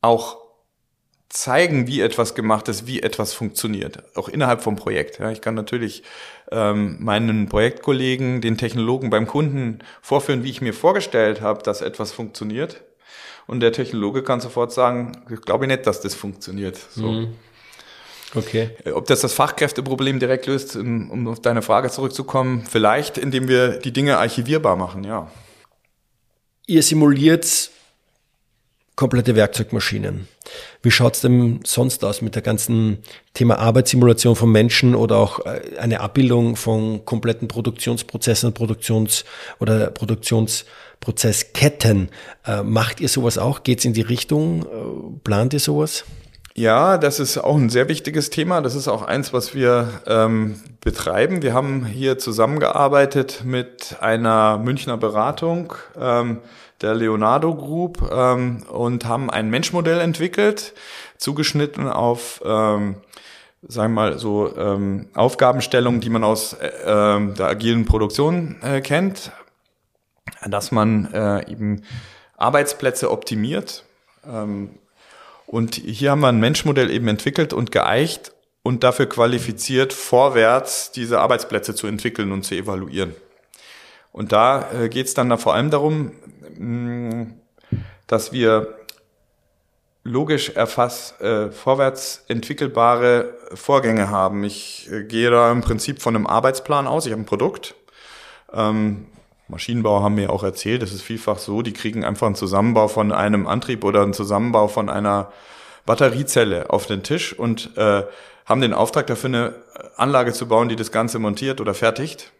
auch zeigen, wie etwas gemacht ist, wie etwas funktioniert, auch innerhalb vom Projekt. Ja, ich kann natürlich ähm, meinen Projektkollegen, den Technologen beim Kunden vorführen, wie ich mir vorgestellt habe, dass etwas funktioniert. Und der Technologe kann sofort sagen, ich glaube nicht, dass das funktioniert. So. Mhm. Okay. Äh, ob das das Fachkräfteproblem direkt löst, um auf deine Frage zurückzukommen, vielleicht, indem wir die Dinge archivierbar machen, ja. Ihr simuliert komplette Werkzeugmaschinen. Wie schaut's denn sonst aus mit der ganzen Thema Arbeitssimulation von Menschen oder auch äh, eine Abbildung von kompletten Produktionsprozessen, Produktions- oder Produktionsprozessketten? Äh, macht ihr sowas auch? Geht's in die Richtung? Plant ihr sowas? Ja, das ist auch ein sehr wichtiges Thema. Das ist auch eins, was wir ähm, betreiben. Wir haben hier zusammengearbeitet mit einer Münchner Beratung, ähm, der Leonardo Group, ähm, und haben ein Menschmodell entwickelt, zugeschnitten auf ähm, sagen wir mal so ähm, Aufgabenstellungen, die man aus äh, ähm, der agilen Produktion äh, kennt. dass man äh, eben Arbeitsplätze optimiert. Ähm, und hier haben wir ein Menschmodell eben entwickelt und geeicht und dafür qualifiziert, vorwärts diese Arbeitsplätze zu entwickeln und zu evaluieren. Und da äh, geht es dann da vor allem darum, dass wir logisch erfass, äh, vorwärts entwickelbare Vorgänge haben. Ich äh, gehe da im Prinzip von einem Arbeitsplan aus. Ich habe ein Produkt. Ähm, Maschinenbau haben mir auch erzählt, es ist vielfach so, die kriegen einfach einen Zusammenbau von einem Antrieb oder einen Zusammenbau von einer Batteriezelle auf den Tisch und äh, haben den Auftrag dafür, eine Anlage zu bauen, die das Ganze montiert oder fertigt.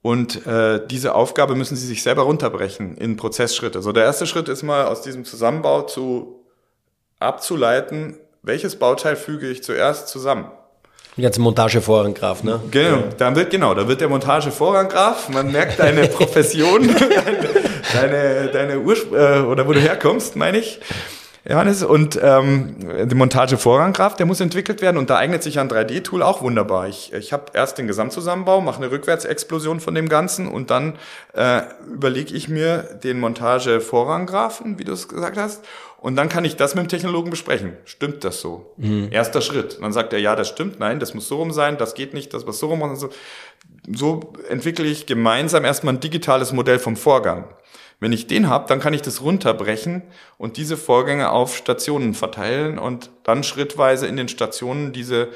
Und äh, diese Aufgabe müssen sie sich selber runterbrechen in Prozessschritte. So der erste Schritt ist mal aus diesem Zusammenbau zu abzuleiten, welches Bauteil füge ich zuerst zusammen. Die ganze Montagevorranggraf, ne? Genau, da wird, genau, da wird der Montagevorranggraf, man merkt deine Profession, deine, deine, deine Urspr äh, oder wo du herkommst, meine ich. Johannes, und ähm, die Montagevorranggraf, der muss entwickelt werden und da eignet sich ein 3D-Tool auch wunderbar. Ich, ich habe erst den Gesamtzusammenbau, mache eine Rückwärtsexplosion von dem Ganzen und dann äh, überlege ich mir den Montagevorranggrafen, wie du es gesagt hast, und dann kann ich das mit dem Technologen besprechen. Stimmt das so? Mhm. Erster Schritt. Und dann sagt er, ja, das stimmt, nein, das muss so rum sein, das geht nicht, das muss so rum. Und so. so entwickle ich gemeinsam erstmal ein digitales Modell vom Vorgang. Wenn ich den habe, dann kann ich das runterbrechen und diese Vorgänge auf Stationen verteilen und dann schrittweise in den Stationen diese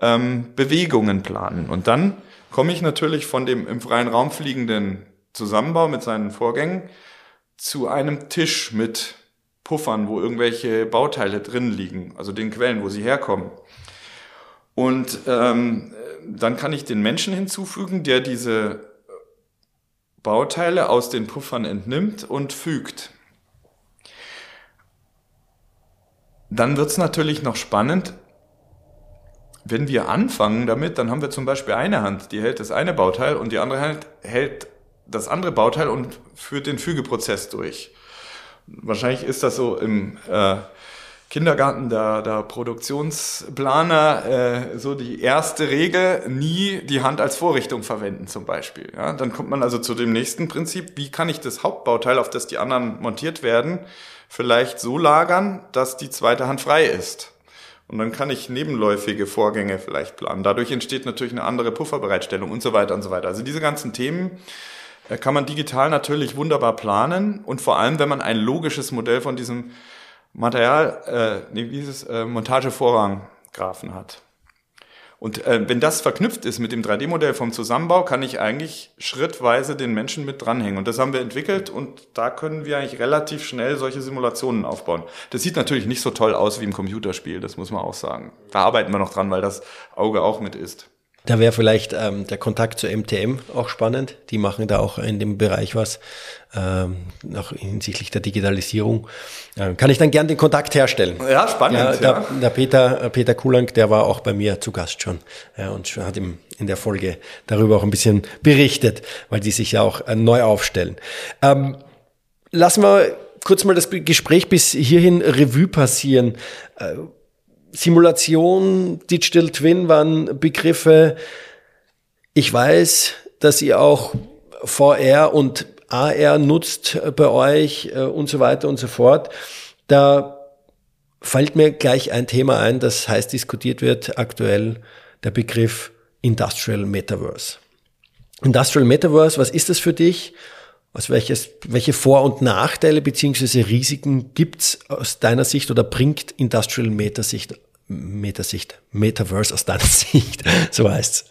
ähm, Bewegungen planen. Und dann komme ich natürlich von dem im freien Raum fliegenden Zusammenbau mit seinen Vorgängen zu einem Tisch mit Puffern, wo irgendwelche Bauteile drin liegen, also den Quellen, wo sie herkommen. Und ähm, dann kann ich den Menschen hinzufügen, der diese Bauteile aus den Puffern entnimmt und fügt. Dann wird es natürlich noch spannend, wenn wir anfangen damit, dann haben wir zum Beispiel eine Hand, die hält das eine Bauteil und die andere Hand hält das andere Bauteil und führt den Fügeprozess durch. Wahrscheinlich ist das so im äh, Kindergarten der, der Produktionsplaner äh, so die erste Regel, nie die Hand als Vorrichtung verwenden zum Beispiel. Ja, dann kommt man also zu dem nächsten Prinzip, wie kann ich das Hauptbauteil, auf das die anderen montiert werden, vielleicht so lagern, dass die zweite Hand frei ist. Und dann kann ich nebenläufige Vorgänge vielleicht planen. Dadurch entsteht natürlich eine andere Pufferbereitstellung und so weiter und so weiter. Also diese ganzen Themen kann man digital natürlich wunderbar planen und vor allem, wenn man ein logisches Modell von diesem Material, äh, nee, wie ist es, äh, Montagevorranggraphen hat. Und äh, wenn das verknüpft ist mit dem 3D-Modell vom Zusammenbau, kann ich eigentlich schrittweise den Menschen mit dranhängen. Und das haben wir entwickelt und da können wir eigentlich relativ schnell solche Simulationen aufbauen. Das sieht natürlich nicht so toll aus wie im Computerspiel, das muss man auch sagen. Da arbeiten wir noch dran, weil das Auge auch mit ist. Da wäre vielleicht ähm, der Kontakt zur MTM auch spannend. Die machen da auch in dem Bereich was, ähm, auch hinsichtlich der Digitalisierung. Äh, kann ich dann gern den Kontakt herstellen. Ja, spannend. Ja, der, ja. der Peter, äh, Peter Kulang, der war auch bei mir zu Gast schon ja, und hat im, in der Folge darüber auch ein bisschen berichtet, weil die sich ja auch äh, neu aufstellen. Ähm, lassen wir kurz mal das Gespräch bis hierhin Revue passieren. Äh, Simulation, Digital Twin waren Begriffe. Ich weiß, dass ihr auch VR und AR nutzt bei euch äh, und so weiter und so fort. Da fällt mir gleich ein Thema ein, das heißt diskutiert wird aktuell der Begriff Industrial Metaverse. Industrial Metaverse, was ist das für dich? Was welches, welche Vor- und Nachteile beziehungsweise Risiken gibt's aus deiner Sicht oder bringt Industrial Metasicht, Metasicht, Metaverse aus deiner Sicht? So heißt's.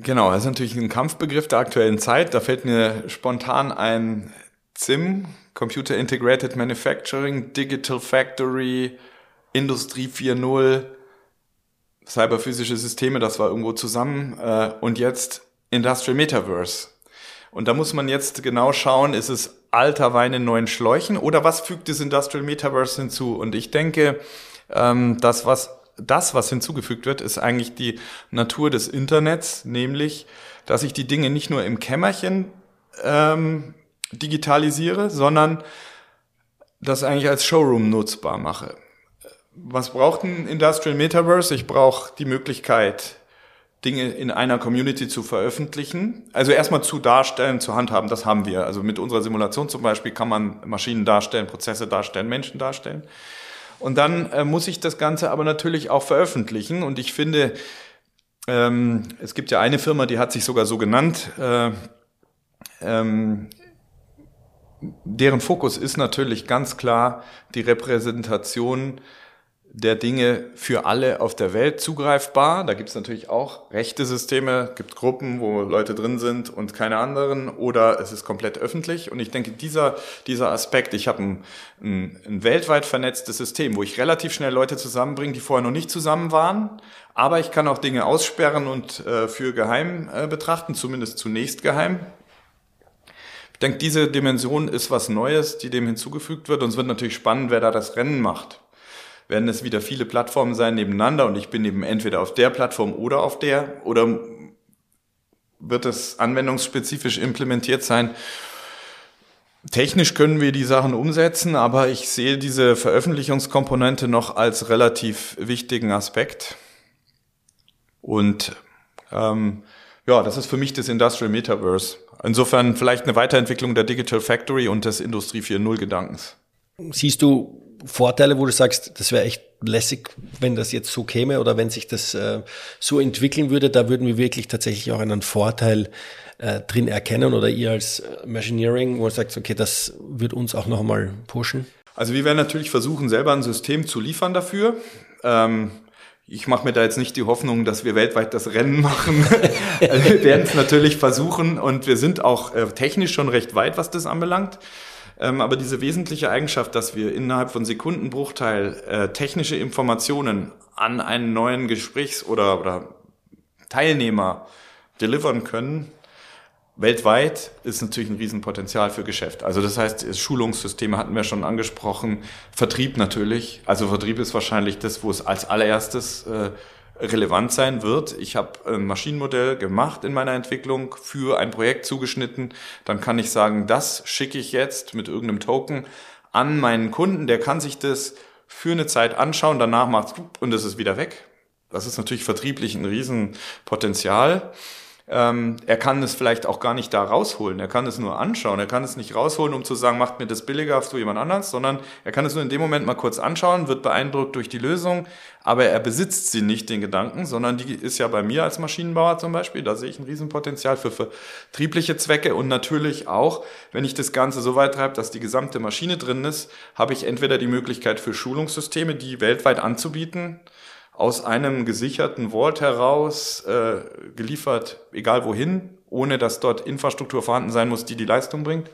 Genau, das ist natürlich ein Kampfbegriff der aktuellen Zeit. Da fällt mir spontan ein CIM, Computer Integrated Manufacturing, Digital Factory, Industrie 4.0, cyberphysische Systeme, das war irgendwo zusammen. Äh, und jetzt Industrial Metaverse. Und da muss man jetzt genau schauen, ist es alter Wein in neuen Schläuchen oder was fügt das Industrial Metaverse hinzu? Und ich denke, ähm, das, was das, was hinzugefügt wird, ist eigentlich die Natur des Internets, nämlich, dass ich die Dinge nicht nur im Kämmerchen ähm, digitalisiere, sondern das eigentlich als Showroom nutzbar mache. Was braucht ein Industrial Metaverse? Ich brauche die Möglichkeit, Dinge in einer Community zu veröffentlichen. Also erstmal zu darstellen, zu handhaben, das haben wir. Also mit unserer Simulation zum Beispiel kann man Maschinen darstellen, Prozesse darstellen, Menschen darstellen. Und dann äh, muss ich das Ganze aber natürlich auch veröffentlichen. Und ich finde, ähm, es gibt ja eine Firma, die hat sich sogar so genannt. Äh, ähm, deren Fokus ist natürlich ganz klar die Repräsentation der Dinge für alle auf der Welt zugreifbar. Da gibt es natürlich auch rechte Systeme, gibt Gruppen, wo Leute drin sind und keine anderen, oder es ist komplett öffentlich. Und ich denke, dieser, dieser Aspekt, ich habe ein, ein, ein weltweit vernetztes System, wo ich relativ schnell Leute zusammenbringe, die vorher noch nicht zusammen waren, aber ich kann auch Dinge aussperren und äh, für geheim äh, betrachten, zumindest zunächst geheim. Ich denke, diese Dimension ist was Neues, die dem hinzugefügt wird. Und es wird natürlich spannend, wer da das Rennen macht werden es wieder viele Plattformen sein nebeneinander und ich bin eben entweder auf der Plattform oder auf der oder wird es anwendungsspezifisch implementiert sein. Technisch können wir die Sachen umsetzen, aber ich sehe diese Veröffentlichungskomponente noch als relativ wichtigen Aspekt. Und ähm, ja, das ist für mich das Industrial Metaverse. Insofern vielleicht eine Weiterentwicklung der Digital Factory und des Industrie 4.0 Gedankens. Siehst du Vorteile, wo du sagst, das wäre echt lässig, wenn das jetzt so käme oder wenn sich das äh, so entwickeln würde, da würden wir wirklich tatsächlich auch einen Vorteil äh, drin erkennen oder ihr als äh, Machineering, wo du sagst, okay, das wird uns auch nochmal pushen? Also wir werden natürlich versuchen, selber ein System zu liefern dafür. Ähm, ich mache mir da jetzt nicht die Hoffnung, dass wir weltweit das Rennen machen. wir werden es natürlich versuchen und wir sind auch äh, technisch schon recht weit, was das anbelangt. Ähm, aber diese wesentliche Eigenschaft, dass wir innerhalb von Sekundenbruchteil äh, technische Informationen an einen neuen Gesprächs- oder, oder Teilnehmer delivern können, weltweit ist natürlich ein Riesenpotenzial für Geschäft. Also das heißt, Schulungssysteme hatten wir schon angesprochen, Vertrieb natürlich. Also Vertrieb ist wahrscheinlich das, wo es als allererstes äh, relevant sein wird. Ich habe ein Maschinenmodell gemacht in meiner Entwicklung für ein Projekt zugeschnitten. Dann kann ich sagen, das schicke ich jetzt mit irgendeinem Token an meinen Kunden. Der kann sich das für eine Zeit anschauen, danach macht's und es ist wieder weg. Das ist natürlich vertrieblich ein Riesenpotenzial. Ähm, er kann es vielleicht auch gar nicht da rausholen. Er kann es nur anschauen. Er kann es nicht rausholen, um zu sagen, macht mir das billiger, hast du jemand anders, sondern er kann es nur in dem Moment mal kurz anschauen, wird beeindruckt durch die Lösung, aber er besitzt sie nicht, den Gedanken, sondern die ist ja bei mir als Maschinenbauer zum Beispiel. Da sehe ich ein Riesenpotenzial für vertriebliche Zwecke und natürlich auch, wenn ich das Ganze so weit treibe, dass die gesamte Maschine drin ist, habe ich entweder die Möglichkeit für Schulungssysteme, die weltweit anzubieten, aus einem gesicherten Vault heraus äh, geliefert, egal wohin, ohne dass dort Infrastruktur vorhanden sein muss, die die Leistung bringt.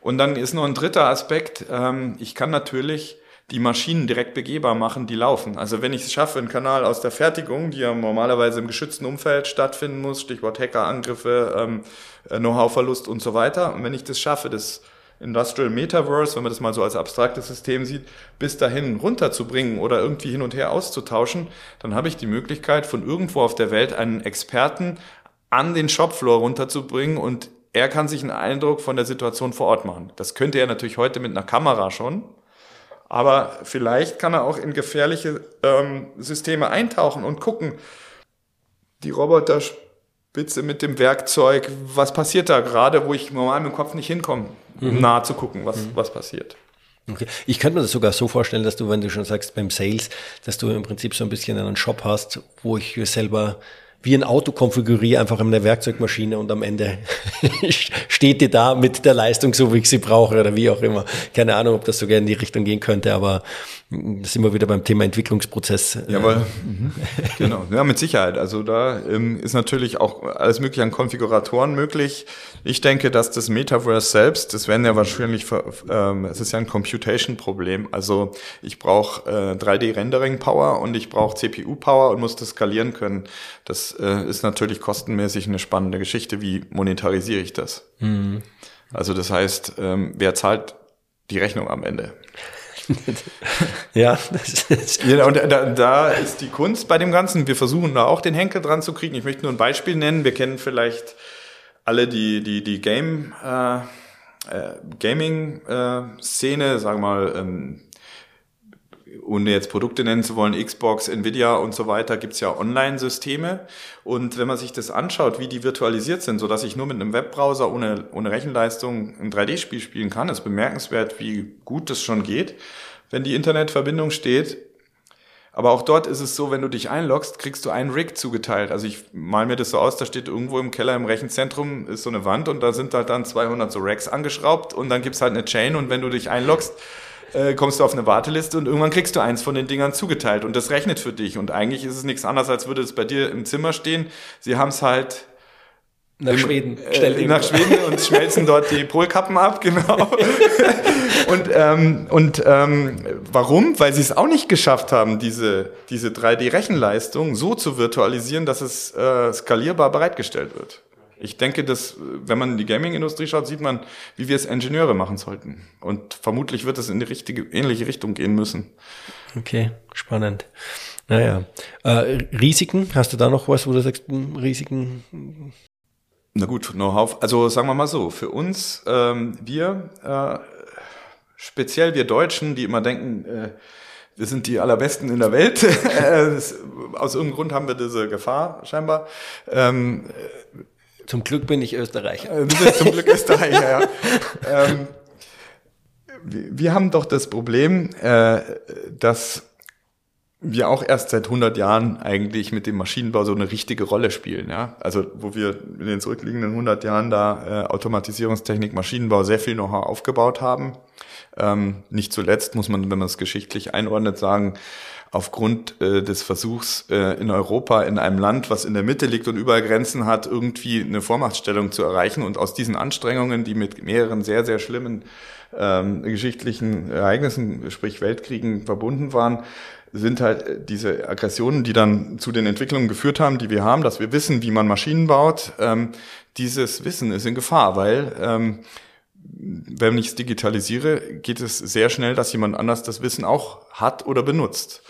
Und dann ist noch ein dritter Aspekt. Ähm, ich kann natürlich die Maschinen direkt begehbar machen, die laufen. Also wenn ich es schaffe, einen Kanal aus der Fertigung, die ja normalerweise im geschützten Umfeld stattfinden muss, Stichwort Hackerangriffe, ähm, äh, Know-how-Verlust und so weiter. Und wenn ich das schaffe, das Industrial Metaverse, wenn man das mal so als abstraktes System sieht, bis dahin runterzubringen oder irgendwie hin und her auszutauschen, dann habe ich die Möglichkeit, von irgendwo auf der Welt einen Experten an den Shopfloor runterzubringen und er kann sich einen Eindruck von der Situation vor Ort machen. Das könnte er natürlich heute mit einer Kamera schon, aber vielleicht kann er auch in gefährliche ähm, Systeme eintauchen und gucken. Die Roboter Spitze mit dem Werkzeug, was passiert da gerade, wo ich normal mit dem Kopf nicht hinkomme, mhm. nahe zu gucken, was, mhm. was passiert. Okay. Ich könnte mir das sogar so vorstellen, dass du, wenn du schon sagst beim Sales, dass du im Prinzip so ein bisschen einen Shop hast, wo ich selber wie ein Auto konfiguriere, einfach in der Werkzeugmaschine und am Ende steht die da mit der Leistung so, wie ich sie brauche oder wie auch immer. Keine Ahnung, ob das sogar in die Richtung gehen könnte, aber sind wir wieder beim Thema Entwicklungsprozess. Jawohl, mhm. genau. Ja, mit Sicherheit. Also da ähm, ist natürlich auch alles mögliche an Konfiguratoren möglich. Ich denke, dass das Metaverse selbst, das werden ja wahrscheinlich, ähm, es ist ja ein Computation-Problem. Also ich brauche äh, 3D-Rendering-Power und ich brauche CPU-Power und muss das skalieren können. Das äh, ist natürlich kostenmäßig eine spannende Geschichte. Wie monetarisiere ich das? Mhm. Also das heißt, ähm, wer zahlt die Rechnung am Ende? ja, ja, und da, da, ist die Kunst bei dem Ganzen. Wir versuchen da auch den Henkel dran zu kriegen. Ich möchte nur ein Beispiel nennen. Wir kennen vielleicht alle die, die, die Game, äh, äh, Gaming-Szene, äh, sagen wir mal, ähm, ohne jetzt Produkte nennen zu wollen, Xbox, Nvidia und so weiter, gibt's ja Online-Systeme. Und wenn man sich das anschaut, wie die virtualisiert sind, so dass ich nur mit einem Webbrowser ohne, ohne Rechenleistung ein 3D-Spiel spielen kann, ist bemerkenswert, wie gut das schon geht, wenn die Internetverbindung steht. Aber auch dort ist es so, wenn du dich einloggst, kriegst du einen Rig zugeteilt. Also ich mal mir das so aus, da steht irgendwo im Keller im Rechenzentrum ist so eine Wand und da sind halt dann 200 so Racks angeschraubt und dann gibt's halt eine Chain und wenn du dich einloggst, äh, kommst du auf eine Warteliste und irgendwann kriegst du eins von den Dingern zugeteilt und das rechnet für dich. Und eigentlich ist es nichts anderes, als würde es bei dir im Zimmer stehen. Sie haben es halt nach Schweden. Äh, nach Schweden und schmelzen dort die Polkappen ab, genau. und ähm, und ähm, warum? Weil sie es auch nicht geschafft haben, diese, diese 3D-Rechenleistung so zu virtualisieren, dass es äh, skalierbar bereitgestellt wird. Ich denke, dass, wenn man in die Gaming-Industrie schaut, sieht man, wie wir es Ingenieure machen sollten. Und vermutlich wird es in die richtige, ähnliche Richtung gehen müssen. Okay, spannend. Naja. Äh, Risiken, hast du da noch was, wo du sagst, hm, Risiken? Na gut, Know-how. Also sagen wir mal so, für uns, ähm, wir, äh, speziell wir Deutschen, die immer denken, äh, wir sind die allerbesten in der Welt. Äh, aus irgendeinem Grund haben wir diese Gefahr scheinbar. Ähm, zum Glück bin ich Österreicher. Äh, du bist zum Glück Österreicher, ja. ähm, wir haben doch das Problem, äh, dass wir auch erst seit 100 Jahren eigentlich mit dem Maschinenbau so eine richtige Rolle spielen. Ja? Also wo wir in den zurückliegenden 100 Jahren da äh, Automatisierungstechnik, Maschinenbau sehr viel Know-how aufgebaut haben. Ähm, nicht zuletzt muss man, wenn man es geschichtlich einordnet, sagen, aufgrund äh, des Versuchs äh, in Europa, in einem Land, was in der Mitte liegt und überall Grenzen hat, irgendwie eine Vormachtstellung zu erreichen. Und aus diesen Anstrengungen, die mit mehreren sehr, sehr schlimmen ähm, geschichtlichen Ereignissen, sprich Weltkriegen, verbunden waren, sind halt äh, diese Aggressionen, die dann zu den Entwicklungen geführt haben, die wir haben, dass wir wissen, wie man Maschinen baut. Ähm, dieses Wissen ist in Gefahr, weil ähm, wenn ich es digitalisiere, geht es sehr schnell, dass jemand anders das Wissen auch hat oder benutzt.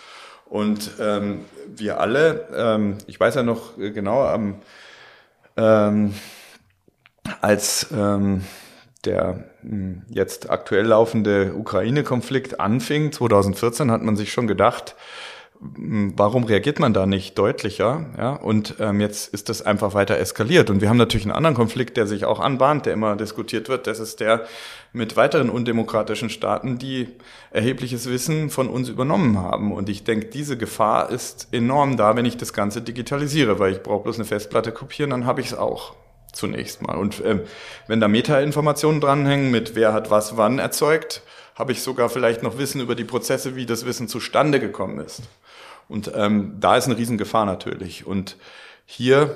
Und ähm, wir alle, ähm, ich weiß ja noch genau, ähm, ähm, als ähm, der hm, jetzt aktuell laufende Ukraine-Konflikt anfing, 2014, hat man sich schon gedacht, warum reagiert man da nicht deutlicher? Ja, und ähm, jetzt ist das einfach weiter eskaliert. Und wir haben natürlich einen anderen Konflikt, der sich auch anbahnt, der immer diskutiert wird. Das ist der mit weiteren undemokratischen Staaten, die erhebliches Wissen von uns übernommen haben. Und ich denke, diese Gefahr ist enorm da, wenn ich das Ganze digitalisiere, weil ich brauche bloß eine Festplatte kopieren, dann habe ich es auch zunächst mal. Und ähm, wenn da Metainformationen dranhängen mit wer hat was wann erzeugt, habe ich sogar vielleicht noch Wissen über die Prozesse, wie das Wissen zustande gekommen ist. Und ähm, da ist eine Riesengefahr natürlich. Und hier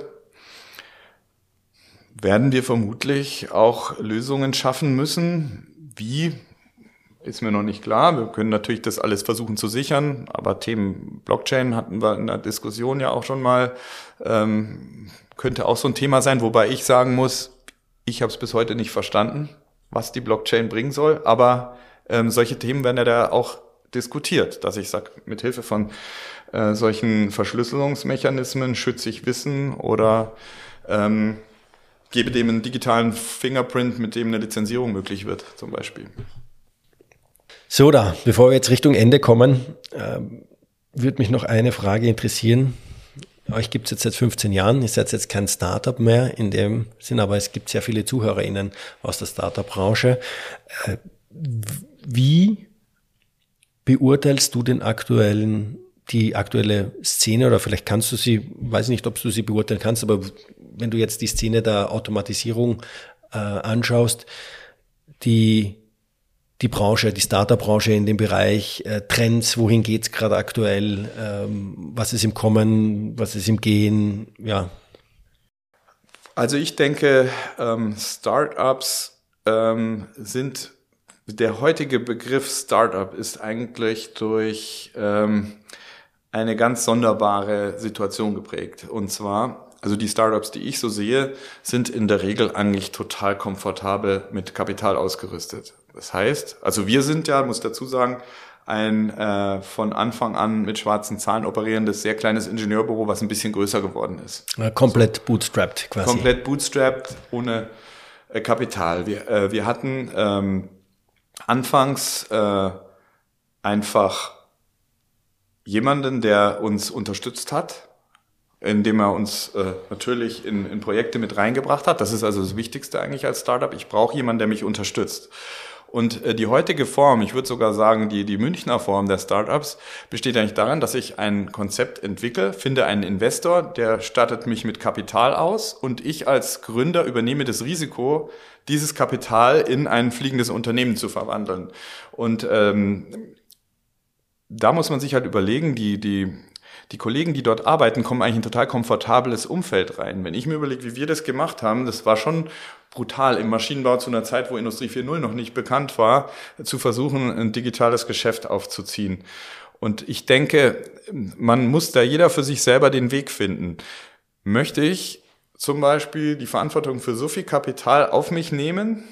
werden wir vermutlich auch Lösungen schaffen müssen. Wie, ist mir noch nicht klar. Wir können natürlich das alles versuchen zu sichern, aber Themen Blockchain hatten wir in der Diskussion ja auch schon mal. Ähm, könnte auch so ein Thema sein, wobei ich sagen muss, ich habe es bis heute nicht verstanden, was die Blockchain bringen soll. Aber ähm, solche Themen werden ja da auch diskutiert, dass ich sage, mit Hilfe von äh, solchen Verschlüsselungsmechanismen schütze ich Wissen oder ähm, gebe dem einen digitalen Fingerprint, mit dem eine Lizenzierung möglich wird, zum Beispiel. So, da, bevor wir jetzt Richtung Ende kommen, äh, würde mich noch eine Frage interessieren. Euch gibt es jetzt seit 15 Jahren, ihr seid jetzt kein Startup mehr in dem Sinn, aber es gibt sehr viele ZuhörerInnen aus der Startup-Branche. Äh, wie beurteilst du den aktuellen die aktuelle Szene oder vielleicht kannst du sie, weiß nicht, ob du sie beurteilen kannst, aber wenn du jetzt die Szene der Automatisierung äh, anschaust, die die Branche, die Startup-Branche in dem Bereich äh, Trends, wohin geht's gerade aktuell, ähm, was ist im Kommen, was ist im Gehen, ja. Also ich denke, ähm, Startups ähm, sind der heutige Begriff Startup ist eigentlich durch ähm, eine ganz sonderbare Situation geprägt. Und zwar, also die Startups, die ich so sehe, sind in der Regel eigentlich total komfortabel mit Kapital ausgerüstet. Das heißt, also wir sind ja, muss dazu sagen, ein äh, von Anfang an mit schwarzen Zahlen operierendes, sehr kleines Ingenieurbüro, was ein bisschen größer geworden ist. komplett bootstrapped quasi. Komplett bootstrapped, ohne äh, Kapital. Wir, äh, wir hatten ähm, anfangs äh, einfach jemanden, der uns unterstützt hat, indem er uns äh, natürlich in, in Projekte mit reingebracht hat. Das ist also das Wichtigste eigentlich als Startup. Ich brauche jemanden, der mich unterstützt. Und äh, die heutige Form, ich würde sogar sagen, die, die Münchner Form der Startups besteht eigentlich daran, dass ich ein Konzept entwickle, finde einen Investor, der stattet mich mit Kapital aus und ich als Gründer übernehme das Risiko, dieses Kapital in ein fliegendes Unternehmen zu verwandeln. Und ähm, da muss man sich halt überlegen, die, die, die Kollegen, die dort arbeiten, kommen eigentlich in ein total komfortables Umfeld rein. Wenn ich mir überlege, wie wir das gemacht haben, das war schon brutal im Maschinenbau zu einer Zeit, wo Industrie 4.0 noch nicht bekannt war, zu versuchen, ein digitales Geschäft aufzuziehen. Und ich denke, man muss da jeder für sich selber den Weg finden. Möchte ich zum Beispiel die Verantwortung für so viel Kapital auf mich nehmen,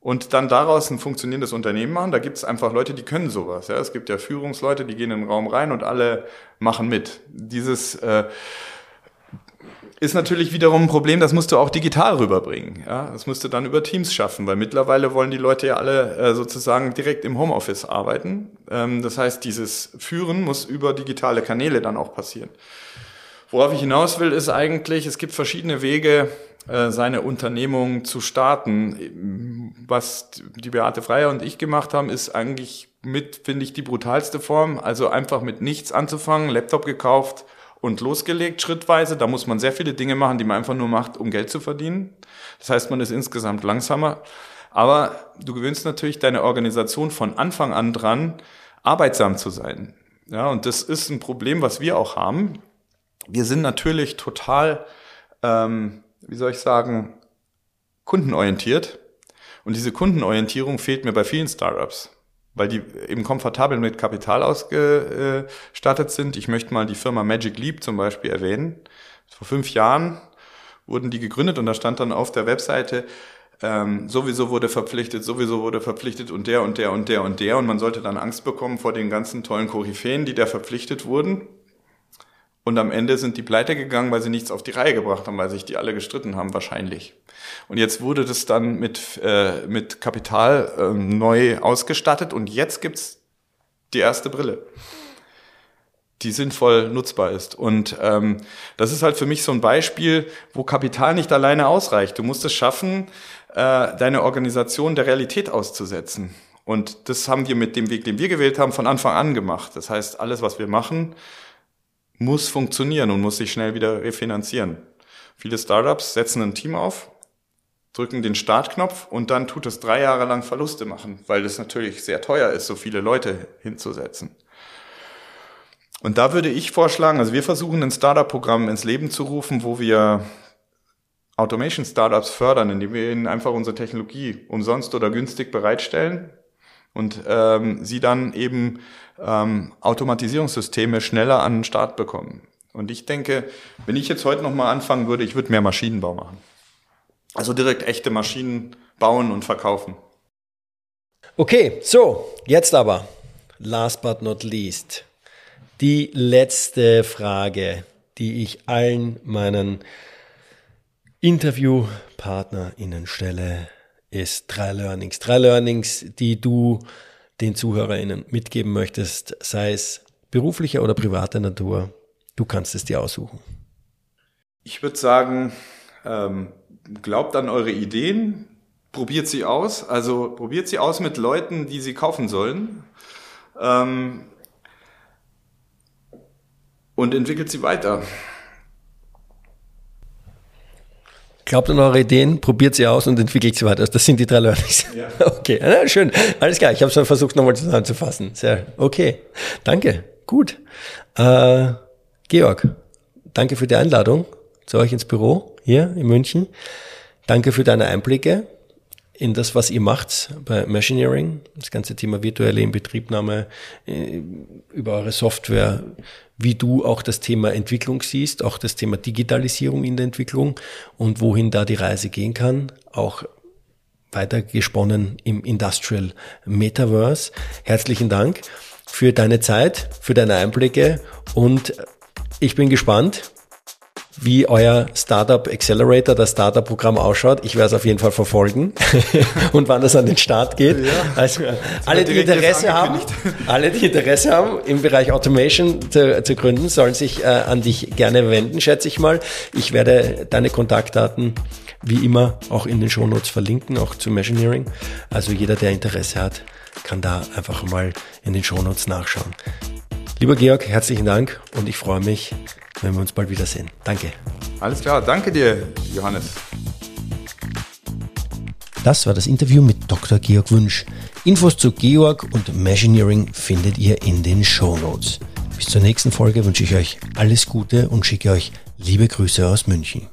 und dann daraus ein funktionierendes Unternehmen machen. Da gibt es einfach Leute, die können sowas. Ja. Es gibt ja Führungsleute, die gehen in den Raum rein und alle machen mit. Dieses äh, ist natürlich wiederum ein Problem, das musst du auch digital rüberbringen. Ja. Das musst du dann über Teams schaffen, weil mittlerweile wollen die Leute ja alle äh, sozusagen direkt im Homeoffice arbeiten. Ähm, das heißt, dieses Führen muss über digitale Kanäle dann auch passieren. Worauf ich hinaus will, ist eigentlich, es gibt verschiedene Wege, seine Unternehmung zu starten. Was die Beate Freier und ich gemacht haben, ist eigentlich mit, finde ich, die brutalste Form. Also einfach mit nichts anzufangen, Laptop gekauft und losgelegt, schrittweise. Da muss man sehr viele Dinge machen, die man einfach nur macht, um Geld zu verdienen. Das heißt, man ist insgesamt langsamer. Aber du gewöhnst natürlich deine Organisation von Anfang an dran, arbeitsam zu sein. Ja, und das ist ein Problem, was wir auch haben. Wir sind natürlich total ähm, wie soll ich sagen, kundenorientiert. Und diese Kundenorientierung fehlt mir bei vielen Startups, weil die eben komfortabel mit Kapital ausgestattet sind. Ich möchte mal die Firma Magic Leap zum Beispiel erwähnen. Vor fünf Jahren wurden die gegründet und da stand dann auf der Webseite, ähm, sowieso wurde verpflichtet, sowieso wurde verpflichtet und der und der und der und der und man sollte dann Angst bekommen vor den ganzen tollen Koryphäen, die da verpflichtet wurden. Und am Ende sind die pleite gegangen, weil sie nichts auf die Reihe gebracht haben, weil sich die alle gestritten haben, wahrscheinlich. Und jetzt wurde das dann mit, äh, mit Kapital äh, neu ausgestattet und jetzt gibt's die erste Brille, die sinnvoll nutzbar ist. Und ähm, das ist halt für mich so ein Beispiel, wo Kapital nicht alleine ausreicht. Du musst es schaffen, äh, deine Organisation der Realität auszusetzen. Und das haben wir mit dem Weg, den wir gewählt haben, von Anfang an gemacht. Das heißt, alles, was wir machen, muss funktionieren und muss sich schnell wieder refinanzieren. Viele Startups setzen ein Team auf, drücken den Startknopf und dann tut es drei Jahre lang Verluste machen, weil es natürlich sehr teuer ist, so viele Leute hinzusetzen. Und da würde ich vorschlagen, also wir versuchen ein Startup-Programm ins Leben zu rufen, wo wir Automation-Startups fördern, indem wir ihnen einfach unsere Technologie umsonst oder günstig bereitstellen und ähm, sie dann eben ähm, Automatisierungssysteme schneller an den Start bekommen. Und ich denke, wenn ich jetzt heute nochmal anfangen würde, ich würde mehr Maschinenbau machen. Also direkt echte Maschinen bauen und verkaufen. Okay, so, jetzt aber, last but not least, die letzte Frage, die ich allen meinen InterviewpartnerInnen stelle ist drei Learnings. Drei Learnings, die du den ZuhörerInnen mitgeben möchtest, sei es beruflicher oder privater Natur. Du kannst es dir aussuchen. Ich würde sagen, ähm, glaubt an eure Ideen, probiert sie aus. Also probiert sie aus mit Leuten, die sie kaufen sollen. Ähm, und entwickelt sie weiter. Glaubt an eure Ideen, probiert sie aus und entwickelt sie weiter. Das sind die drei Learnings. Ja. Okay, ja, schön. Alles klar. Ich habe es versucht, nochmal zusammenzufassen. Sehr, okay. Danke. Gut. Äh, Georg, danke für die Einladung zu euch ins Büro hier in München. Danke für deine Einblicke in das, was ihr macht bei Machineering, das ganze Thema virtuelle Inbetriebnahme, äh, über eure Software, wie du auch das Thema Entwicklung siehst, auch das Thema Digitalisierung in der Entwicklung und wohin da die Reise gehen kann, auch weiter gesponnen im Industrial Metaverse. Herzlichen Dank für deine Zeit, für deine Einblicke und ich bin gespannt, wie euer Startup Accelerator, das Startup-Programm ausschaut. Ich werde es auf jeden Fall verfolgen und wann das an den Start geht. Ja. Also alle, die Interesse haben, alle, die Interesse haben, im Bereich Automation zu, zu gründen, sollen sich äh, an dich gerne wenden, schätze ich mal. Ich werde deine Kontaktdaten wie immer auch in den Shownotes verlinken, auch zu Machineering. Also jeder, der Interesse hat, kann da einfach mal in den Shownotes nachschauen. Lieber Georg, herzlichen Dank und ich freue mich, wenn wir uns bald wiedersehen. Danke. Alles klar, danke dir, Johannes. Das war das Interview mit Dr. Georg Wünsch. Infos zu Georg und Machineering findet ihr in den Show Notes. Bis zur nächsten Folge wünsche ich euch alles Gute und schicke euch liebe Grüße aus München.